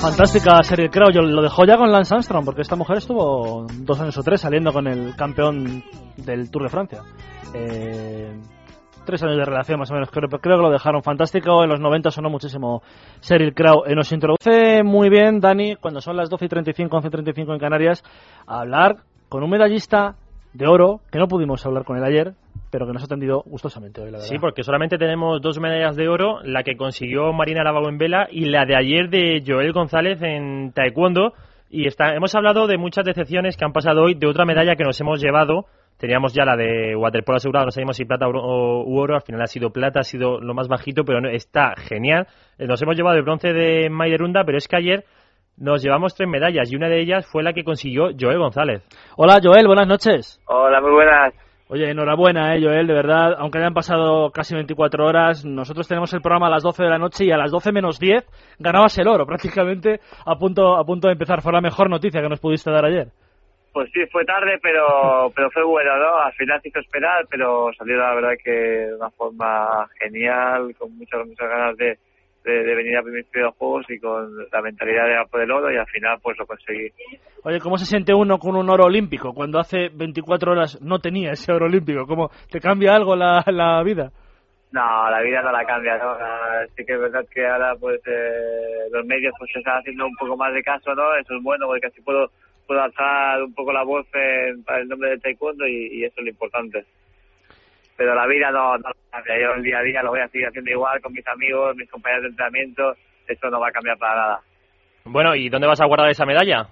Fantástica serie, creo yo. Lo dejó ya con Lance Armstrong, porque esta mujer estuvo dos años o tres saliendo con el campeón del Tour de Francia. Eh, tres años de relación más o menos, creo, creo que lo dejaron fantástico. En los 90 sonó muchísimo Sheryl Crow. Eh, nos introduce muy bien, Dani, cuando son las 12 y 35, 11 y 35 en Canarias, a hablar con un medallista de oro, que no pudimos hablar con él ayer, pero que nos ha atendido gustosamente hoy, la verdad. Sí, porque solamente tenemos dos medallas de oro, la que consiguió Marina Lavabo en vela y la de ayer de Joel González en taekwondo. Y está, hemos hablado de muchas decepciones que han pasado hoy, de otra medalla que nos hemos llevado. Teníamos ya la de waterpolo asegurado, no sabíamos si plata o, u oro, al final ha sido plata, ha sido lo más bajito, pero no, está genial. Eh, Nos hemos llevado el bronce de Maiderunda, pero es que ayer nos llevamos tres medallas y una de ellas fue la que consiguió Joel González. Hola Joel, buenas noches. Hola, muy buenas. Oye, enhorabuena, eh, Joel, de verdad, aunque hayan pasado casi 24 horas, nosotros tenemos el programa a las 12 de la noche y a las 12 menos 10 ganabas el oro, prácticamente a punto, a punto de empezar. Fue la mejor noticia que nos pudiste dar ayer. Pues sí, fue tarde, pero *laughs* pero fue bueno, ¿no? Al final se hizo esperar, pero salió la verdad que de una forma genial, con muchas muchas ganas de, de, de venir a de juegos y con la mentalidad de ir a por el oro y al final pues lo conseguí. Oye, ¿cómo se siente uno con un oro olímpico cuando hace 24 horas no tenía ese oro olímpico? ¿Cómo te cambia algo la, la vida? No, la vida no la cambia, ¿no? Sí que es verdad que ahora pues eh, los medios pues se están haciendo un poco más de caso, ¿no? Eso es bueno porque así puedo puedo alzar un poco la voz en- para el nombre del taekwondo y, y eso es lo importante. Pero la vida no, no la cambia, yo el día a día lo voy a seguir haciendo igual con mis amigos, mis compañeros de entrenamiento, eso no va a cambiar para nada. Bueno, ¿y dónde vas a guardar esa medalla?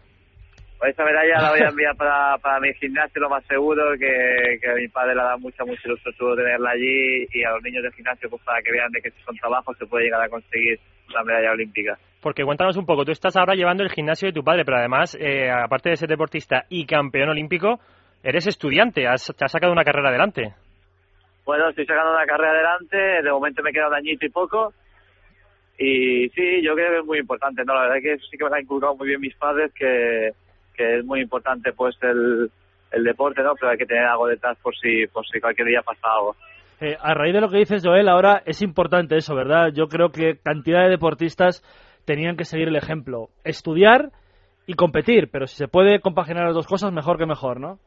Pues esa medalla la voy a *laughs* enviar para, para mi gimnasio, lo más seguro, que, que a mi padre le da mucha, mucha ilusión tenerla allí y a los niños del gimnasio pues para que vean de que con trabajo se puede llegar a conseguir la medalla olímpica. Porque cuéntanos un poco, tú estás ahora llevando el gimnasio de tu padre, pero además, eh, aparte de ser deportista y campeón olímpico, eres estudiante, has, te has sacado una carrera adelante. Bueno, estoy sacando una carrera adelante, de momento me queda un añito y poco. Y sí, yo creo que es muy importante, ¿no? La verdad es que sí que me han inculcado muy bien mis padres que, que es muy importante pues el, el deporte, ¿no? Pero hay que tener algo detrás por si, por si cualquier día pasa algo. Eh, a raíz de lo que dices, Joel, ahora es importante eso, ¿verdad? Yo creo que cantidad de deportistas tenían que seguir el ejemplo. Estudiar y competir, pero si se puede compaginar las dos cosas, mejor que mejor, ¿no?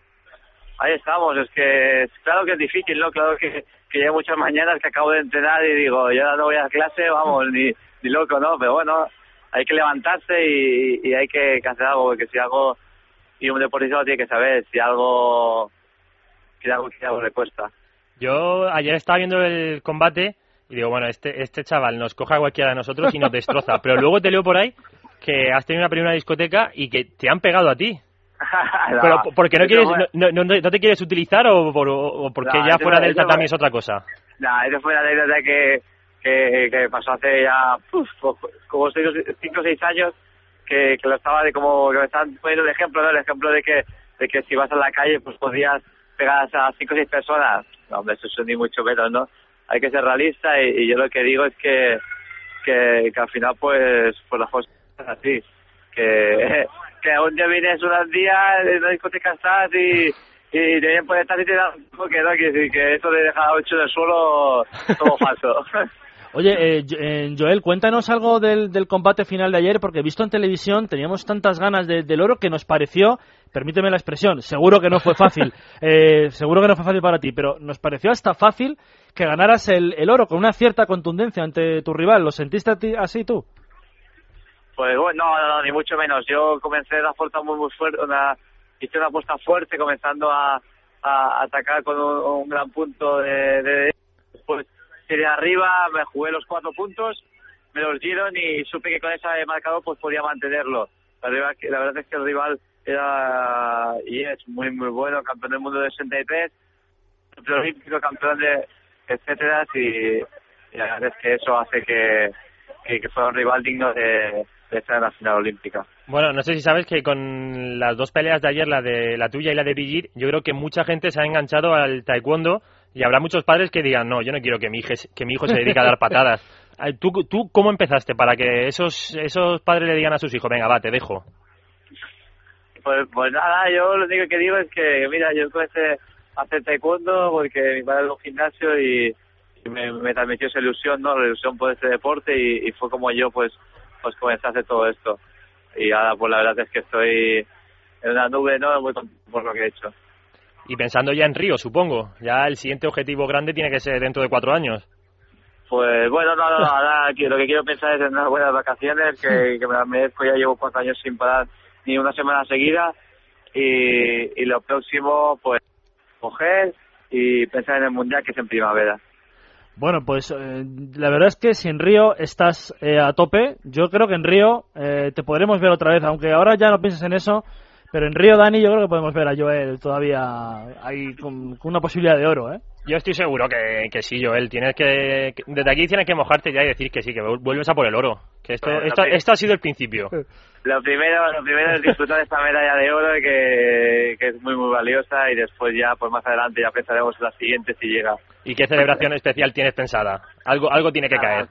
Ahí estamos, es que claro que es difícil, ¿no? Claro que, que ya hay muchas mañanas que acabo de entrenar y digo, yo ahora no voy a clase, vamos, ni, ni loco, ¿no? Pero bueno, hay que levantarse y, y hay que, que hacer algo, porque si algo, y un deportista lo tiene que saber, si algo, si algo, si algo le cuesta. Yo ayer estaba viendo el combate y digo, bueno, este, este chaval nos coja a cualquiera de nosotros y nos destroza. *laughs* Pero luego te leo por ahí que has tenido una una discoteca y que te han pegado a ti. *laughs* Pero No, porque no eso quieres, no, no, no te quieres utilizar o, por- o porque No, ya eso fuera fue- del eso tatami fue- es otra cosa. Nah, esa fue la anécdota que, que, que pasó hace ya uf, como seis, o- cinco o seis años que, que lo estaba de como que me estaban poniendo el ejemplo, ¿no? El ejemplo de que, de que si vas a la calle pues podías pegar a cinco o seis personas. No, hombre, eso es ni mucho menos, ¿no? Hay que ser realista y, y yo lo que digo es que, que, que al final pues, pues las cosas así. Que, que un día vienes un día en una discoteca estás y, y te vienen por estar y te dan toque, ¿no? Que, que eso de dejar a ocho en el suelo todo falso. *laughs* Oye, eh, eh, Joel, cuéntanos algo del, del, combate final de ayer, porque visto en televisión teníamos tantas ganas de, del oro que nos pareció, permíteme la expresión, seguro que no fue fácil, *laughs* eh, seguro que no fue fácil para ti, pero nos pareció hasta fácil que ganaras el, el oro con una cierta contundencia ante tu rival. ¿Lo sentiste así tú? Pues bueno, no, no, ni mucho menos. Yo comencé la fuerza muy, muy fuerte, una, hice una apuesta fuerte comenzando a, atacar con un, gran punto de, de después tiré arriba, me jugué los cuatro puntos, me los dieron y supe que con ese marcador pues podía mantenerlo. La verdad, la verdad es que el rival era y es muy muy bueno, campeón del mundo de 63, campeón olímpico, campeón de etcétera y, la verdad es que eso hace que, que, que un rival digno de, de estar en la final olímpica. Bueno, no sé si sabes que con las dos peleas de ayer, la de la tuya y la de Brigitte, yo creo que mucha gente se ha enganchado al taekwondo y habrá muchos padres que digan, no, yo no quiero que mi, hija, que mi hijo se dedique a dar patadas. *laughs* ¿Tú, ¿Tú cómo empezaste para que esos, esos padres le digan a sus hijos, venga, va, te dejo? Pues, pues nada, yo lo único que digo es que, mira, yo comencé a hacer taekwondo porque mi padre era un gimnasio y, y me, me, transmitió esa ilusión, ¿no? La ilusión por este deporte y, y fue como yo, pues, pues hacer todo esto. Y ahora, pues la verdad es que estoy en una nube, ¿no? Muy contento por lo que he hecho. Y pensando ya en Río, supongo. Ya el siguiente objetivo grande tiene que ser dentro de cuatro años. Pues bueno, no, no, ahora lo que quiero pensar es en unas buenas vacaciones, que, que me las merezco. Ya llevo cuatro años sin parar ni una semana seguida. Y, y lo próximo, pues, coger y pensar en el mundial que es en primavera. Bueno, pues eh, la verdad es que si en Río estás eh, a tope, yo creo que en Río eh, te podremos ver otra vez, aunque ahora ya no pienses en eso, pero en Río, Dani, yo creo que podemos ver a Joel todavía ahí con, con una posibilidad de oro, ¿eh? Yo estoy seguro que, que sí, Joel. Tienes que, que, desde aquí tienes que mojarte ya y decir que sí, que vuelves a por el oro. Que esto, Bueno, esto, esto ha sido el principio. Lo primero, lo primero es disfrutar de esta medalla de oro que, que es muy muy valiosa y después ya pues más adelante ya pensaremos en la siguiente si llega. ¿Y qué celebración especial tienes pensada? Algo, algo tiene que caer.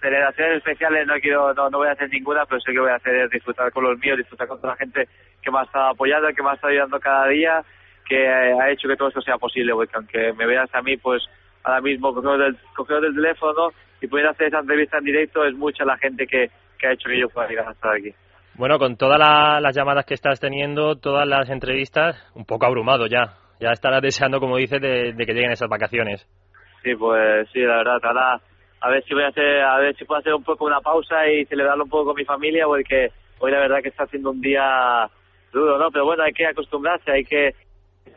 Celebraciones especiales no quiero, no, no voy a hacer ninguna, pero sé que voy a hacer es disfrutar con los míos, disfrutar con toda la gente que me ha estado apoyando, que me ha estado ayudando cada día, que ha hecho que todo esto sea posible, porque aunque me veas a mí, pues ahora mismo cogido del, teléfono y pudiendo hacer esta entrevista en directo, es mucha la gente que, que ha hecho que yo pueda llegar a estar aquí. Bueno, con todas la- las llamadas que estás teniendo, todas las entrevistas, un poco abrumado ya. Ya estarás deseando, como dices, de, de que lleguen esas vacaciones. Sí, pues sí, la verdad, ahora a ver si voy a hacer, a ver si puedo hacer un poco una pausa y celebrarlo un poco con mi familia, porque hoy la verdad que está haciendo un día duro, ¿no? Pero bueno, hay que acostumbrarse, hay que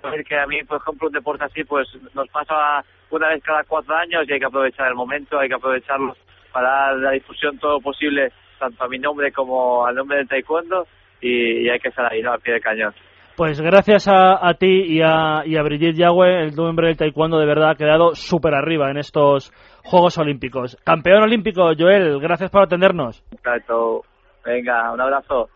saber que a mí, por ejemplo, un deporte así, pues nos pasa una vez cada cuatro años y hay que aprovechar el momento, hay que aprovecharlo para dar la difusión todo posible, tanto a mi nombre como al nombre del taekwondo, y, y hay que estar ahí, ¿no? Al pie del cañón. Pues gracias a, a ti y a, y a Brigitte Yagüe, el nombre del taekwondo de verdad ha quedado súper arriba en estos Juegos Olímpicos. Campeón olímpico, Joel, gracias por atendernos. Exacto. Venga, un abrazo.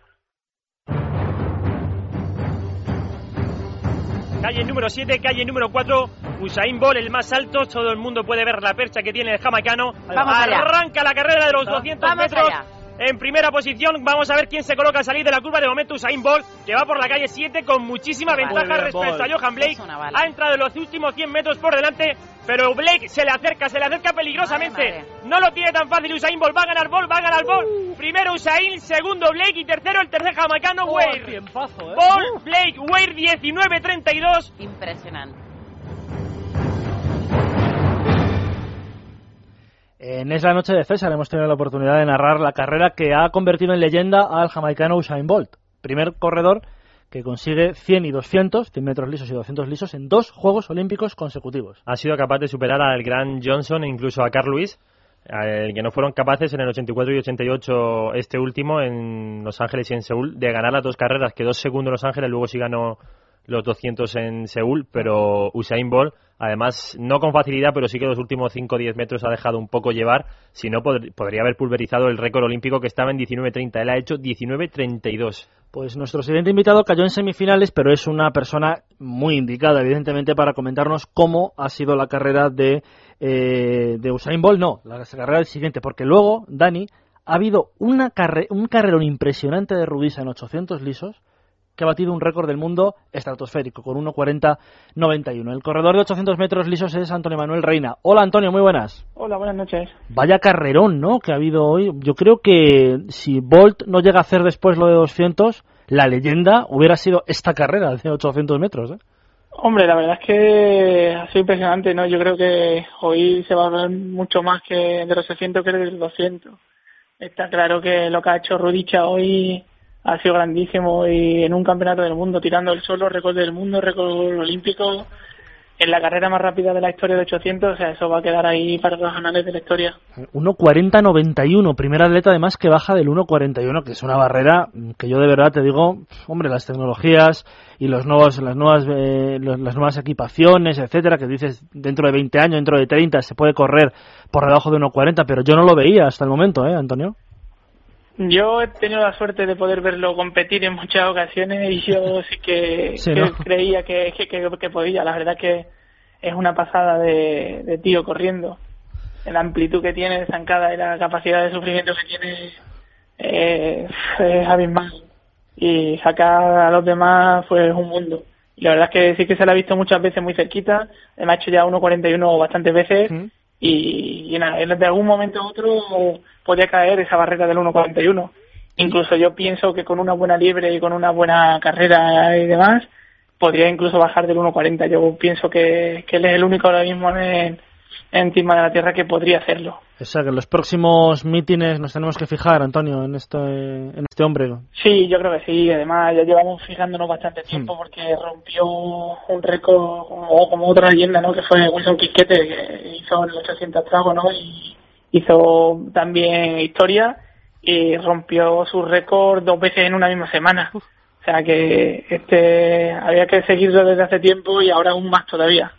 Calle número 7, calle número 4, Usain Bolt, el más alto, todo el mundo puede ver la percha que tiene el jamaicano. Vamos allá. Arranca la carrera de los 200 Vamos metros. allá. En primera posición, vamos a ver quién se coloca al salir de la curva. De momento, Usain Bolt, que va por la calle 7 con muchísima ventaja bien, respecto a Johan Blake. Ha entrado en los últimos 100 metros por delante, pero Blake se le acerca, se le acerca peligrosamente. No lo tiene tan fácil Usain Bolt. Va a ganar Bolt, va a ganar Bolt. Primero Usain, segundo Blake y tercero el tercer jamaicano, Oh, ¿eh? Bolt, Blake, Wade 19-32. Impresionante. En Es la Noche de César hemos tenido la oportunidad de narrar la carrera que ha convertido en leyenda al jamaicano Usain Bolt, primer corredor que consigue 100 y 200, 100 metros lisos y 200 lisos en dos Juegos Olímpicos consecutivos. ha sido capaz de superar al gran Johnson e incluso a Carl Lewis, al que no fueron capaces en el 84 y 88 este último en Los Ángeles y en Seúl de ganar las dos carreras, quedó segundo en Los Ángeles, luego sí ganó los 200 en Seúl, pero Usain Bolt, además, no con facilidad, pero sí que los últimos 5 o 10 metros ha dejado un poco llevar, si no pod- podría haber pulverizado el récord olímpico que estaba en 19.30, él ha hecho 19.32. Pues nuestro siguiente invitado cayó en semifinales, pero es una persona muy indicada, evidentemente, para comentarnos cómo ha sido la carrera de, eh, de Usain Bolt. No, la carrera del siguiente, porque luego, Dani, ha habido una carre un carrerón impresionante de Rubisa en 800 lisos que ha batido un récord del mundo estratosférico con 1.40.91. El corredor de 800 metros lisos es Antonio Manuel Reina. Hola Antonio, muy buenas. Hola, buenas noches. Vaya carrerón, ¿no? Que ha habido hoy. Yo creo que si Bolt no llega a hacer después lo de 200, la leyenda hubiera sido esta carrera de 800 metros. ¿eh? Hombre, la verdad es que ha sido impresionante, ¿no? Yo creo que hoy se va a hablar mucho más que de los 800 que de los 200. Está claro que lo que ha hecho Rudicha hoy ha sido grandísimo y en un campeonato del mundo, tirando el solo, récord del mundo, récord olímpico, en la carrera más rápida de la historia de 800, o sea, eso va a quedar ahí para los anales de la historia. 1.40.91, primera atleta además que baja del 1.41, que es una barrera que yo de verdad te digo, hombre, las tecnologías y los nuevos, las nuevas, eh, las nuevas equipaciones, etcétera, que dices dentro de 20 años, dentro de 30 se puede correr por debajo de 1.40, pero yo no lo veía hasta el momento, ¿eh, Antonio? Yo he tenido la suerte de poder verlo competir en muchas ocasiones y yo *laughs* sí que, creía que, que, podía. La verdad que es una pasada de, tío corriendo. La amplitud que tiene zancada y la capacidad de sufrimiento que tiene eh, es abismal. Y sacar a los demás fue un mundo. Y la verdad es que sí que se la ha visto muchas veces muy cerquita. Me ha hecho ya 1.41 bastantes veces y, en, de algún momento u otro podía caer esa barrera del 1.41. Incluso yo pienso que con una buena libre y con una buena carrera y demás, podría incluso bajar del 1.40. Yo pienso que, que él es el único ahora mismo en, encima de la Tierra que podría hacerlo. Exacto, en los próximos mítines nos tenemos que fijar, Antonio, en este, en este hombre. Sí, yo creo que sí. Además, ya llevamos fijándonos bastante hmm. tiempo porque rompió un récord como, como otra leyenda, ¿no? Que fue Wilson Quisquete, que hizo el 800 tragos, ¿no? Y hizo también historia y rompió su récord dos veces en una misma semana. O sea que este había que seguirlo desde hace tiempo y ahora aún más todavía.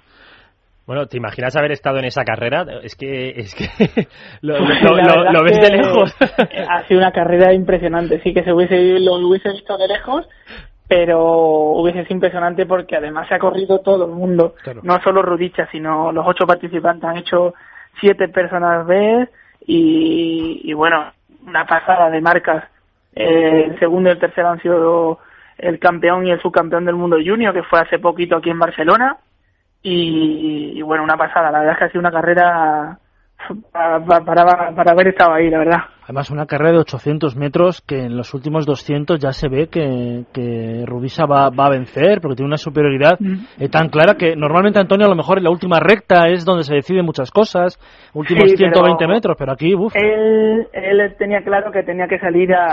Bueno, ¿te imaginas haber estado en esa carrera? Es que, es que *laughs* lo, *laughs* ves de lejos. *laughs* ha sido una carrera impresionante. Sí que se hubiese, lo hubiese visto de lejos, pero hubiese sido impresionante porque además se ha corrido todo el mundo. No solo Rudicha, sino los ocho participantes han hecho siete personas B y, y bueno, una pasada de marcas. Eh, el segundo y el tercero han sido el campeón y el subcampeón del mundo junior, que fue hace poquito aquí en Barcelona y, bueno, una pasada. La verdad es que ha sido una carrera para, para, para haber estado ahí, la verdad. Además, una carrera de 800 metros que en los últimos 200 ya se ve que, que Rubisa va, va a vencer porque tiene una superioridad eh, tan clara que normalmente Antonio a lo mejor en la última recta es donde se deciden muchas cosas, últimos 120 metros, pero aquí, uff. Él, él tenía claro que tenía que salir a,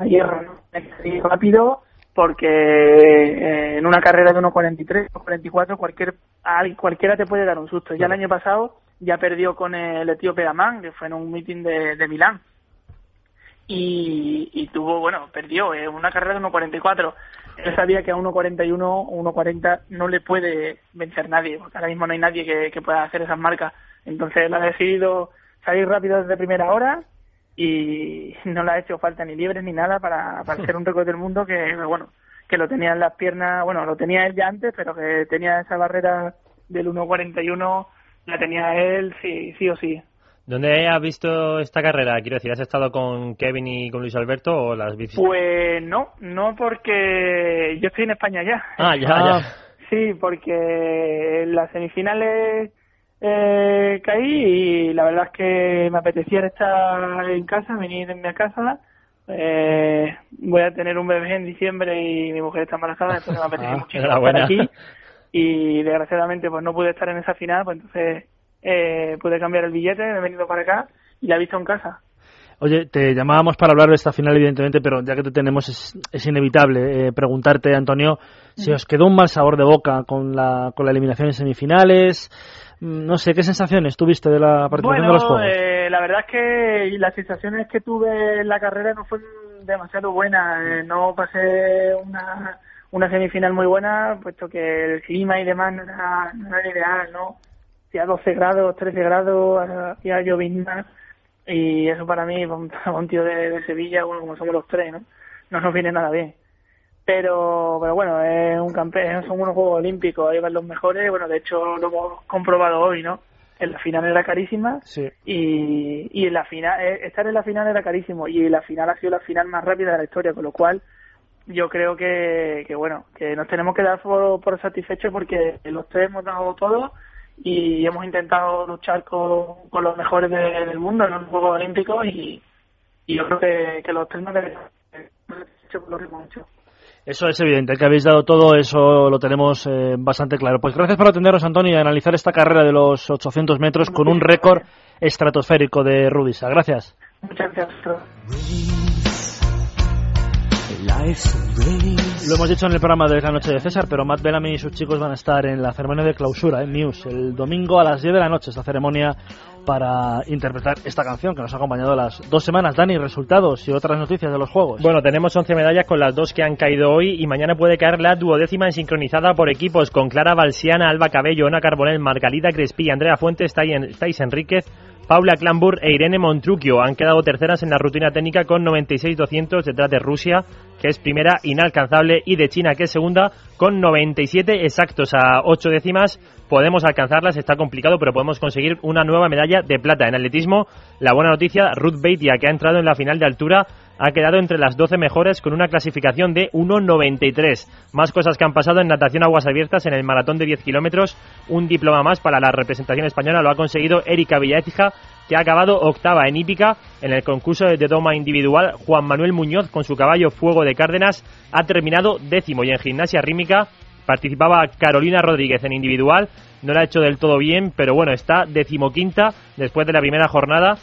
a, hierro, ¿no? rápido porque eh, en una carrera de 1.43 o 44 cualquier, cualquiera te puede dar un susto. Ya el año pasado ya perdió con el etíope Amán, que fue en un meeting de, de Milán. Y, y, tuvo, bueno, perdió en una carrera de 1.44. Él sabía que a 1.41 o 1.40 no le puede vencer nadie, porque ahora mismo no hay nadie que, que pueda hacer esas marcas. Entonces él ha decidido salir rápido desde primera hora y *laughs* no le ha hecho falta ni libre ni nada para, para hacer un récord del mundo que, bueno, que lo tenía en las piernas, bueno, lo tenía él ya antes, pero que tenía esa barrera del 1.41, la tenía él sí, sí o sí. ¿Dónde has visto esta carrera? Quiero decir, ¿has estado con Kevin y con Luis Alberto o las visto? Pues no, no porque yo estoy en España ya. Ah, ya, ya. *laughs* Sí, porque en las semifinales eh, caí y la verdad es que me apetecía estar en casa, venir en mi casa. Eh, voy a tener un bebé en diciembre y mi mujer está embarazada, entonces me apetecía *laughs* ah, muchísimo estar aquí. Y desgraciadamente pues no pude estar en esa final, pues entonces eh, pude cambiar el billete, me he venido para acá y la he visto en casa. Oye, te llamábamos para hablar de esta final, evidentemente, pero ya que te tenemos, es, inevitable eh, preguntarte, Antonio, si os quedó un mal sabor de boca con la, con la eliminación en semifinales, no sé, ¿qué sensaciones tuviste de la participación de los Juegos? Eh, la verdad es que las sensaciones que tuve en la carrera no fueron demasiado buenas. Eh, no pasé una, una semifinal muy buena, puesto que el clima y demás no era, no era ideal, ¿no? Hacía 12 grados, 13 grados, hacía llovizna, y eso para mí, *laughs* para un tío de, de Sevilla, bueno, como somos los tres, ¿no? No nos viene nada bien pero pero bueno es un campeón son unos juegos olímpicos ahí van los mejores bueno de hecho lo hemos comprobado hoy no en la final era carísima sí. y, y en la final eh, estar en la final era carísimo y la final ha sido la final más rápida de la historia con lo cual yo creo que, que bueno, que nos tenemos que dar por, por satisfechos porque los tres hemos dado todo y hemos intentado luchar con, con los mejores del mundo en los Juegos Olímpicos y, y yo creo que, que los tres nos satisfechos por lo que hemos hecho. Eso es evidente, que habéis dado todo, eso lo tenemos eh, bastante claro. Pues gracias por atendernos, Antonio, y analizar esta carrera de los 800 metros con un récord estratosférico de Rudisa. Gracias. Muchas gracias. Lo hemos dicho en el programa de la noche de César, pero Matt Bellamy y sus chicos van a estar en la ceremonia de clausura en News el domingo a las 10 de la noche, esta ceremonia para interpretar esta canción que nos ha acompañado las dos semanas. Dani, resultados y otras noticias de los Juegos. Bueno, tenemos 11 medallas con las dos que han caído hoy y mañana puede caer la duodécima en sincronizada por equipos con Clara Balsiana, Alba Cabello, Ana Carbonell, Margalita Crespi, Andrea Fuentes, Thais Enríquez, Paula Clambur e Irene Montruquio han quedado terceras en la rutina técnica con 96-200 detrás de Rusia, que es primera inalcanzable, y de China, que es segunda, con 97 exactos a 8 décimas. Podemos alcanzarlas, está complicado, pero podemos conseguir una nueva medalla de plata. En atletismo, la buena noticia, Ruth Beitia, que ha entrado en la final de altura, ha quedado entre las 12 mejores con una clasificación de 1.93. Más cosas que han pasado en natación aguas abiertas en el maratón de 10 kilómetros. Un diploma más para la representación española lo ha conseguido Erika Villaécija, que ha acabado octava en hípica en el concurso de doma individual. Juan Manuel Muñoz, con su caballo Fuego de Cárdenas, ha terminado décimo. Y en gimnasia rítmica participaba Carolina Rodríguez en individual. No lo ha hecho del todo bien, pero bueno, está decimoquinta después de la primera jornada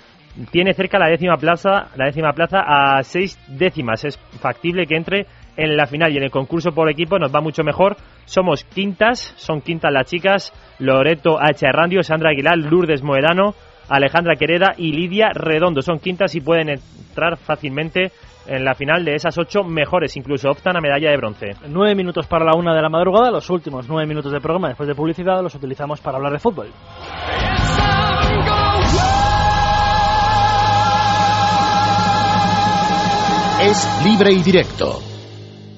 tiene cerca la décima plaza, la décima plaza a seis décimas. Es factible que entre en la final y en el concurso por equipo nos va mucho mejor. Somos quintas, son quintas las chicas, Loreto H. Randio, Sandra Aguilar, Lourdes Moedano, Alejandra Quereda y Lidia Redondo. Son quintas y pueden entrar fácilmente en la final de esas ocho mejores, incluso optan a medalla de bronce. Nueve minutos para la una de la madrugada, los últimos nueve minutos de programa después de publicidad los utilizamos para hablar de fútbol. Es libre y directo.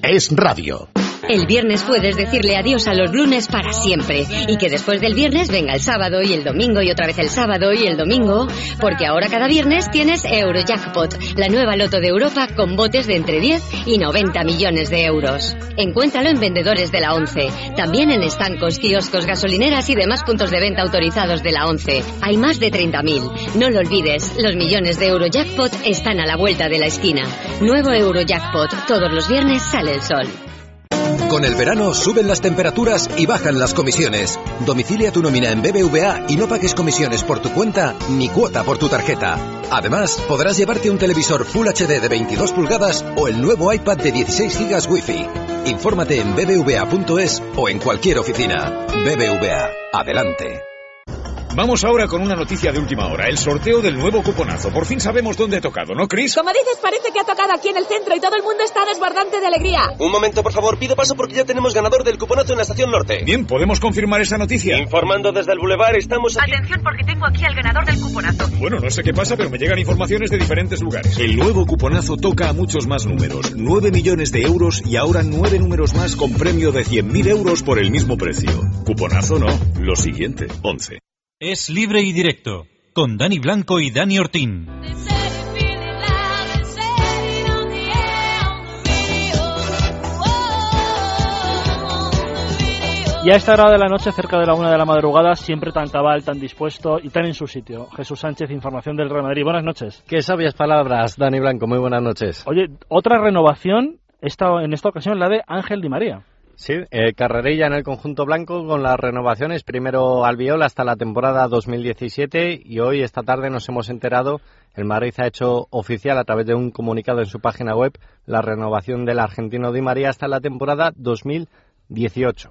Es radio. El viernes puedes decirle adiós a los lunes para siempre y que después del viernes venga el sábado y el domingo y otra vez el sábado y el domingo, porque ahora cada viernes tienes Eurojackpot, la nueva loto de Europa con botes de entre 10 y 90 millones de euros. Encuéntralo en vendedores de la 11, también en estancos, kioscos, gasolineras y demás puntos de venta autorizados de la 11. Hay más de 30.000. No lo olvides, los millones de Eurojackpot están a la vuelta de la esquina. Nuevo Eurojackpot, todos los viernes sale el sol. Con el verano suben las temperaturas y bajan las comisiones. Domicilia tu nómina en BBVA y no pagues comisiones por tu cuenta ni cuota por tu tarjeta. Además, podrás llevarte un televisor Full HD de 22 pulgadas o el nuevo iPad de 16 GB Wi-Fi. Infórmate en bbva.es o en cualquier oficina. BBVA, adelante. Vamos ahora con una noticia de última hora, el sorteo del nuevo cuponazo. Por fin sabemos dónde ha tocado, ¿no, Chris? Como dices, parece que ha tocado aquí en el centro y todo el mundo está desbordante de alegría. Un momento, por favor, pido paso porque ya tenemos ganador del cuponazo en la estación norte. Bien, ¿podemos confirmar esa noticia? Informando desde el Boulevard, estamos aquí... Atención porque tengo aquí al ganador del cuponazo. Bueno, no sé qué pasa, pero me llegan informaciones de diferentes lugares. El nuevo cuponazo toca a muchos más números. 9 millones de euros y ahora nueve números más con premio de 100.000 euros por el mismo precio. Cuponazo no, lo siguiente, 11. Es libre y directo, con Dani Blanco y Dani Ortín. Y a esta hora de la noche, cerca de la una de la madrugada, siempre tan cabal, tan dispuesto y tan en su sitio. Jesús Sánchez, información del Real Madrid. Buenas noches. Qué sabias palabras, Dani Blanco. Muy buenas noches. Oye, otra renovación, esta, en esta ocasión la de Ángel Di María. Sí, eh, carrerilla en el conjunto blanco con las renovaciones. Primero Albiol hasta la temporada 2017 y hoy, esta tarde, nos hemos enterado, el Madrid ha hecho oficial a través de un comunicado en su página web la renovación del argentino Di María hasta la temporada 2018.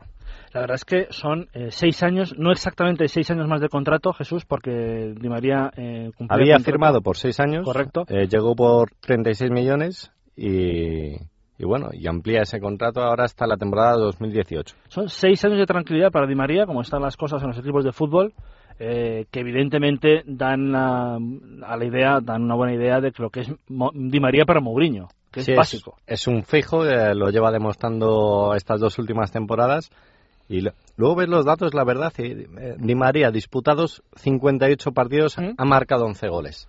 La verdad es que son eh, seis años, no exactamente seis años más de contrato, Jesús, porque Di María eh, Había firmado por seis años. Correcto. Eh, llegó por 36 millones y, y bueno, y amplía ese contrato ahora hasta la temporada 2018. Son seis años de tranquilidad para Di María, como están las cosas en los equipos de fútbol, eh, que evidentemente dan a, a la idea, dan una buena idea de lo que es Mo- Di María para Mourinho, que Sí, es básico. Es, un fijo, eh, lo lleva demostrando estas dos últimas temporadas. Y lo- luego ves los datos, la verdad, y, eh, Di María, disputados 58 partidos, ha marcado 11 goles.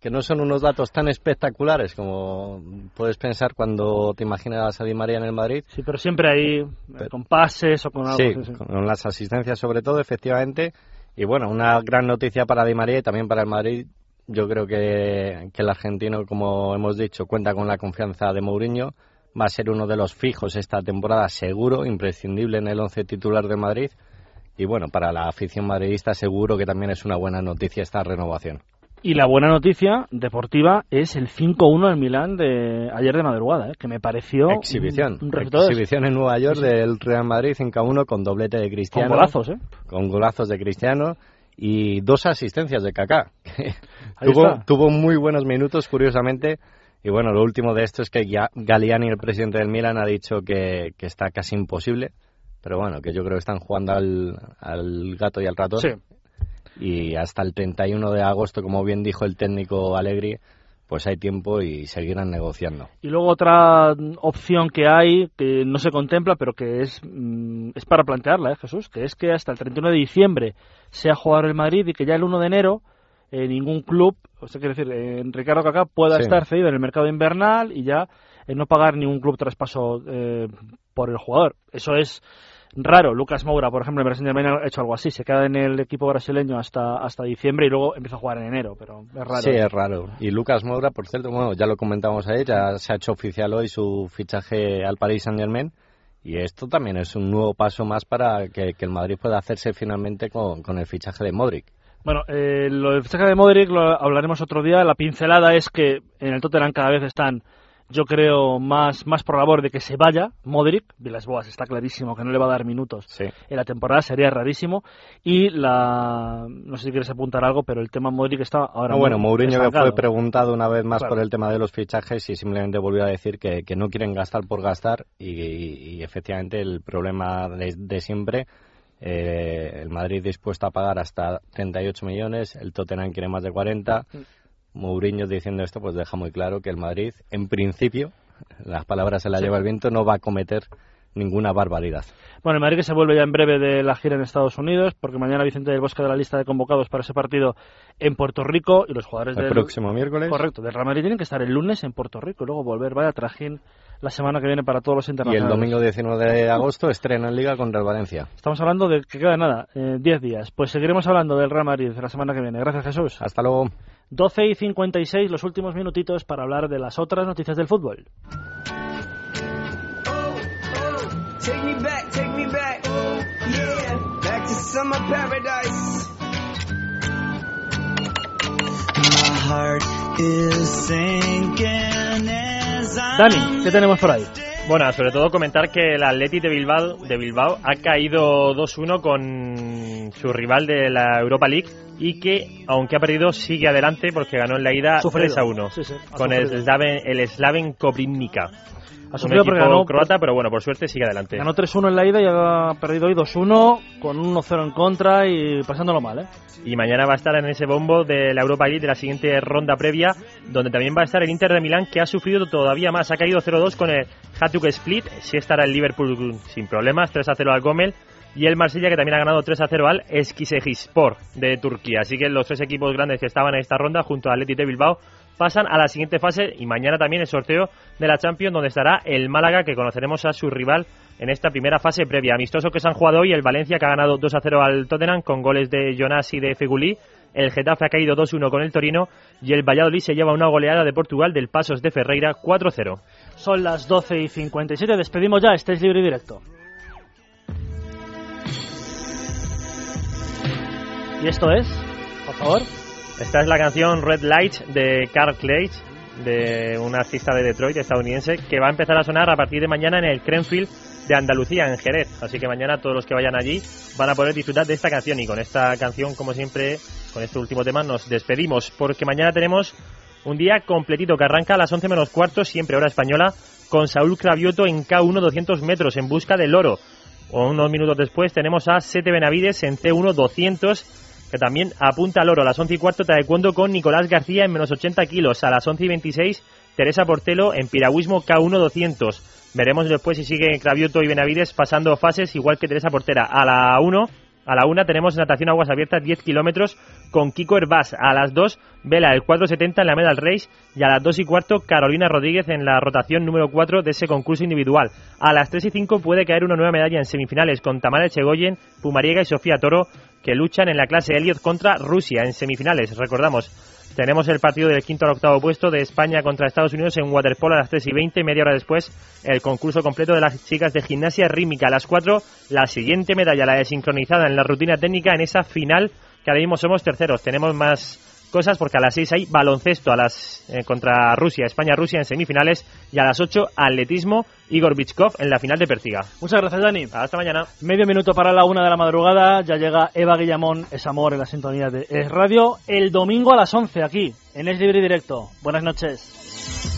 Que no son unos datos tan espectaculares como puedes pensar cuando te imaginas a Di María en el Madrid. Sí, pero siempre ahí, con pases o con algo. Sí, con las asistencias sobre todo, efectivamente. Y bueno, una gran noticia para Di María y también para el Madrid. Yo creo que, que el argentino, como hemos dicho, cuenta con la confianza de Mourinho. Va a ser uno de los fijos esta temporada, seguro, imprescindible en el once titular de Madrid. Y bueno, para la afición madridista seguro que también es una buena noticia esta renovación. Y la buena noticia deportiva es el 5-1 en Milán de ayer de madrugada, ¿eh? que me pareció exhibición, un, exhibición en Nueva York del Real Madrid 5-1 con doblete de Cristiano, con golazos, ¿eh? con golazos de Cristiano y dos asistencias de Kaká. *laughs* tuvo, tuvo muy buenos minutos, curiosamente. Y bueno, lo último de esto es que ya Galiani, el presidente del Milan, ha dicho que, que está casi imposible. Pero bueno, que yo creo que están jugando al, al gato y al ratón. Sí y hasta el 31 de agosto, como bien dijo el técnico Alegri, pues hay tiempo y seguirán negociando. Y luego otra opción que hay, que no se contempla, pero que es, mm, es para plantearla, ¿eh, Jesús, que es que hasta el 31 de diciembre sea jugar el Madrid y que ya el 1 de enero eh, ningún club, o sea, quiere decir, eh, Ricardo Kaká pueda estar cedido en el mercado invernal y ya eh, no pagar ningún club traspaso por el jugador. Eso es raro. Lucas Moura, por ejemplo, en Brasil ha hecho algo así. Se queda en el equipo brasileño hasta, hasta diciembre y luego empieza a jugar en enero, pero es raro. Sí, es raro. Y Lucas Moura, por cierto, bueno, ya lo comentamos ahí, ya se ha hecho oficial hoy su fichaje al Paris Saint-Germain. Y esto también es un nuevo paso más para que, el Madrid pueda hacerse finalmente con, con el fichaje de Modric. Bueno, eh, lo del fichaje de Modric lo hablaremos otro día. La pincelada es que en el Tottenham cada vez están yo creo, más, más por labor de que se vaya Modric. Vilas Boas está clarísimo que no le va a dar minutos en la temporada, sería rarísimo. Y la. No sé si quieres apuntar algo, pero el tema Modric está ahora. No, bueno, Mourinho que fue preguntado una vez más por el tema de los fichajes y simplemente volvió a decir que, que no quieren gastar por gastar y, efectivamente el problema de, siempre. Eh, el Madrid dispuesto a pagar hasta 38 millones, el Tottenham quiere más de 40. Mourinho diciendo esto, pues deja muy claro que el Madrid, en principio, las palabras se las lleva el viento, no va a cometer ninguna barbaridad. Bueno, el Madrid que se vuelve ya en breve de la gira en Estados Unidos, porque mañana Vicente del Bosque de la lista de convocados para ese partido en Puerto Rico y los jugadores el del próximo miércoles. Correcto, del Real Madrid tienen que estar el lunes en Puerto Rico y luego volver, vaya trajín la semana que viene para todos los internacionales. Y el domingo 19 de agosto estrena en Liga contra el Valencia. Estamos hablando de que queda nada, 10 eh, días. Pues seguiremos hablando del Real Madrid la semana que viene. Gracias, Jesús. Hasta luego. 12 y 56, los últimos minutitos para hablar de las otras noticias del fútbol. Dani, ¿qué tenemos por ahí? Bueno, sobre todo comentar que el Atleti de Bilbao, de Bilbao ha caído 2-1 con su rival de la Europa League y que, aunque ha perdido, sigue adelante porque ganó en la ida 3-1 con el Slaven, el Slaven Koprivnica. Ha sufrido un equipo croata, pero bueno, por suerte sigue adelante. Ganó 3-1 en la ida y ha perdido hoy 2-1 con 1-0 en contra y pasándolo mal, ¿eh? Y mañana va a estar en ese bombo de la Europa League de la siguiente ronda previa, donde también va a estar el Inter de Milán, que ha sufrido todavía más. Ha caído 0-2 con el Hatuk Split. Sí estará el Liverpool sin problemas, 3-0 al Gomel. Y el Marsella, que también ha ganado 3-0 al Eskişehirspor de Turquía. Así que los tres equipos grandes que estaban en esta ronda, junto al Atleti de Bilbao, pasan a la siguiente fase y mañana también el sorteo de la Champions donde estará el Málaga que conoceremos a su rival en esta primera fase previa. Amistoso que se han jugado hoy el Valencia que ha ganado 2 a 0 al Tottenham con goles de Jonas y de Fegulí. El Getafe ha caído 2-1 con el Torino y el Valladolid se lleva una goleada de Portugal del Pasos de Ferreira 4-0. Son las 12 y 57. Despedimos ya. Estáis libre y directo. ¿Y esto es? Por favor. Esta es la canción Red Light de Carl Clay, de un artista de Detroit estadounidense, que va a empezar a sonar a partir de mañana en el Crenfield de Andalucía, en Jerez. Así que mañana todos los que vayan allí van a poder disfrutar de esta canción. Y con esta canción, como siempre, con este último tema, nos despedimos, porque mañana tenemos un día completito que arranca a las 11 menos cuarto, siempre hora española, con Saúl Cravioto en K1 200 metros en busca del oro. O unos minutos después tenemos a Sete Benavides en C1 200 que también apunta al oro. A las 11 y cuarto, taekwondo con Nicolás García en menos 80 kilos. A las 11 y 26, Teresa Portelo en piragüismo K1 200. Veremos después si sigue Cravioto y Benavides pasando fases igual que Teresa Portera. A la 1, A la una tenemos natación aguas abiertas 10 kilómetros con Kiko Herbás. A las 2, Vela el 470 en la Medal Race. Y a las 2 y cuarto, Carolina Rodríguez en la rotación número 4 de ese concurso individual. A las 3 y 5 puede caer una nueva medalla en semifinales con Tamara Echegoyen, Pumariega y Sofía Toro que luchan en la clase Elliot contra Rusia en semifinales. Recordamos, tenemos el partido del quinto al octavo puesto de España contra Estados Unidos en waterpolo a las 3 y 20, media hora después el concurso completo de las chicas de gimnasia rítmica a las 4, la siguiente medalla, la de sincronizada en la rutina técnica en esa final que ahora mismo somos terceros. Tenemos más cosas porque a las 6 hay baloncesto a las eh, contra Rusia, España-Rusia en semifinales y a las 8 atletismo Igor Bichkov en la final de Pertiga. Muchas gracias Dani. Hasta mañana. Medio minuto para la una de la madrugada, ya llega Eva Guillamón, es amor en la sintonía de Es Radio, el domingo a las 11 aquí en Es Libre y Directo. Buenas noches.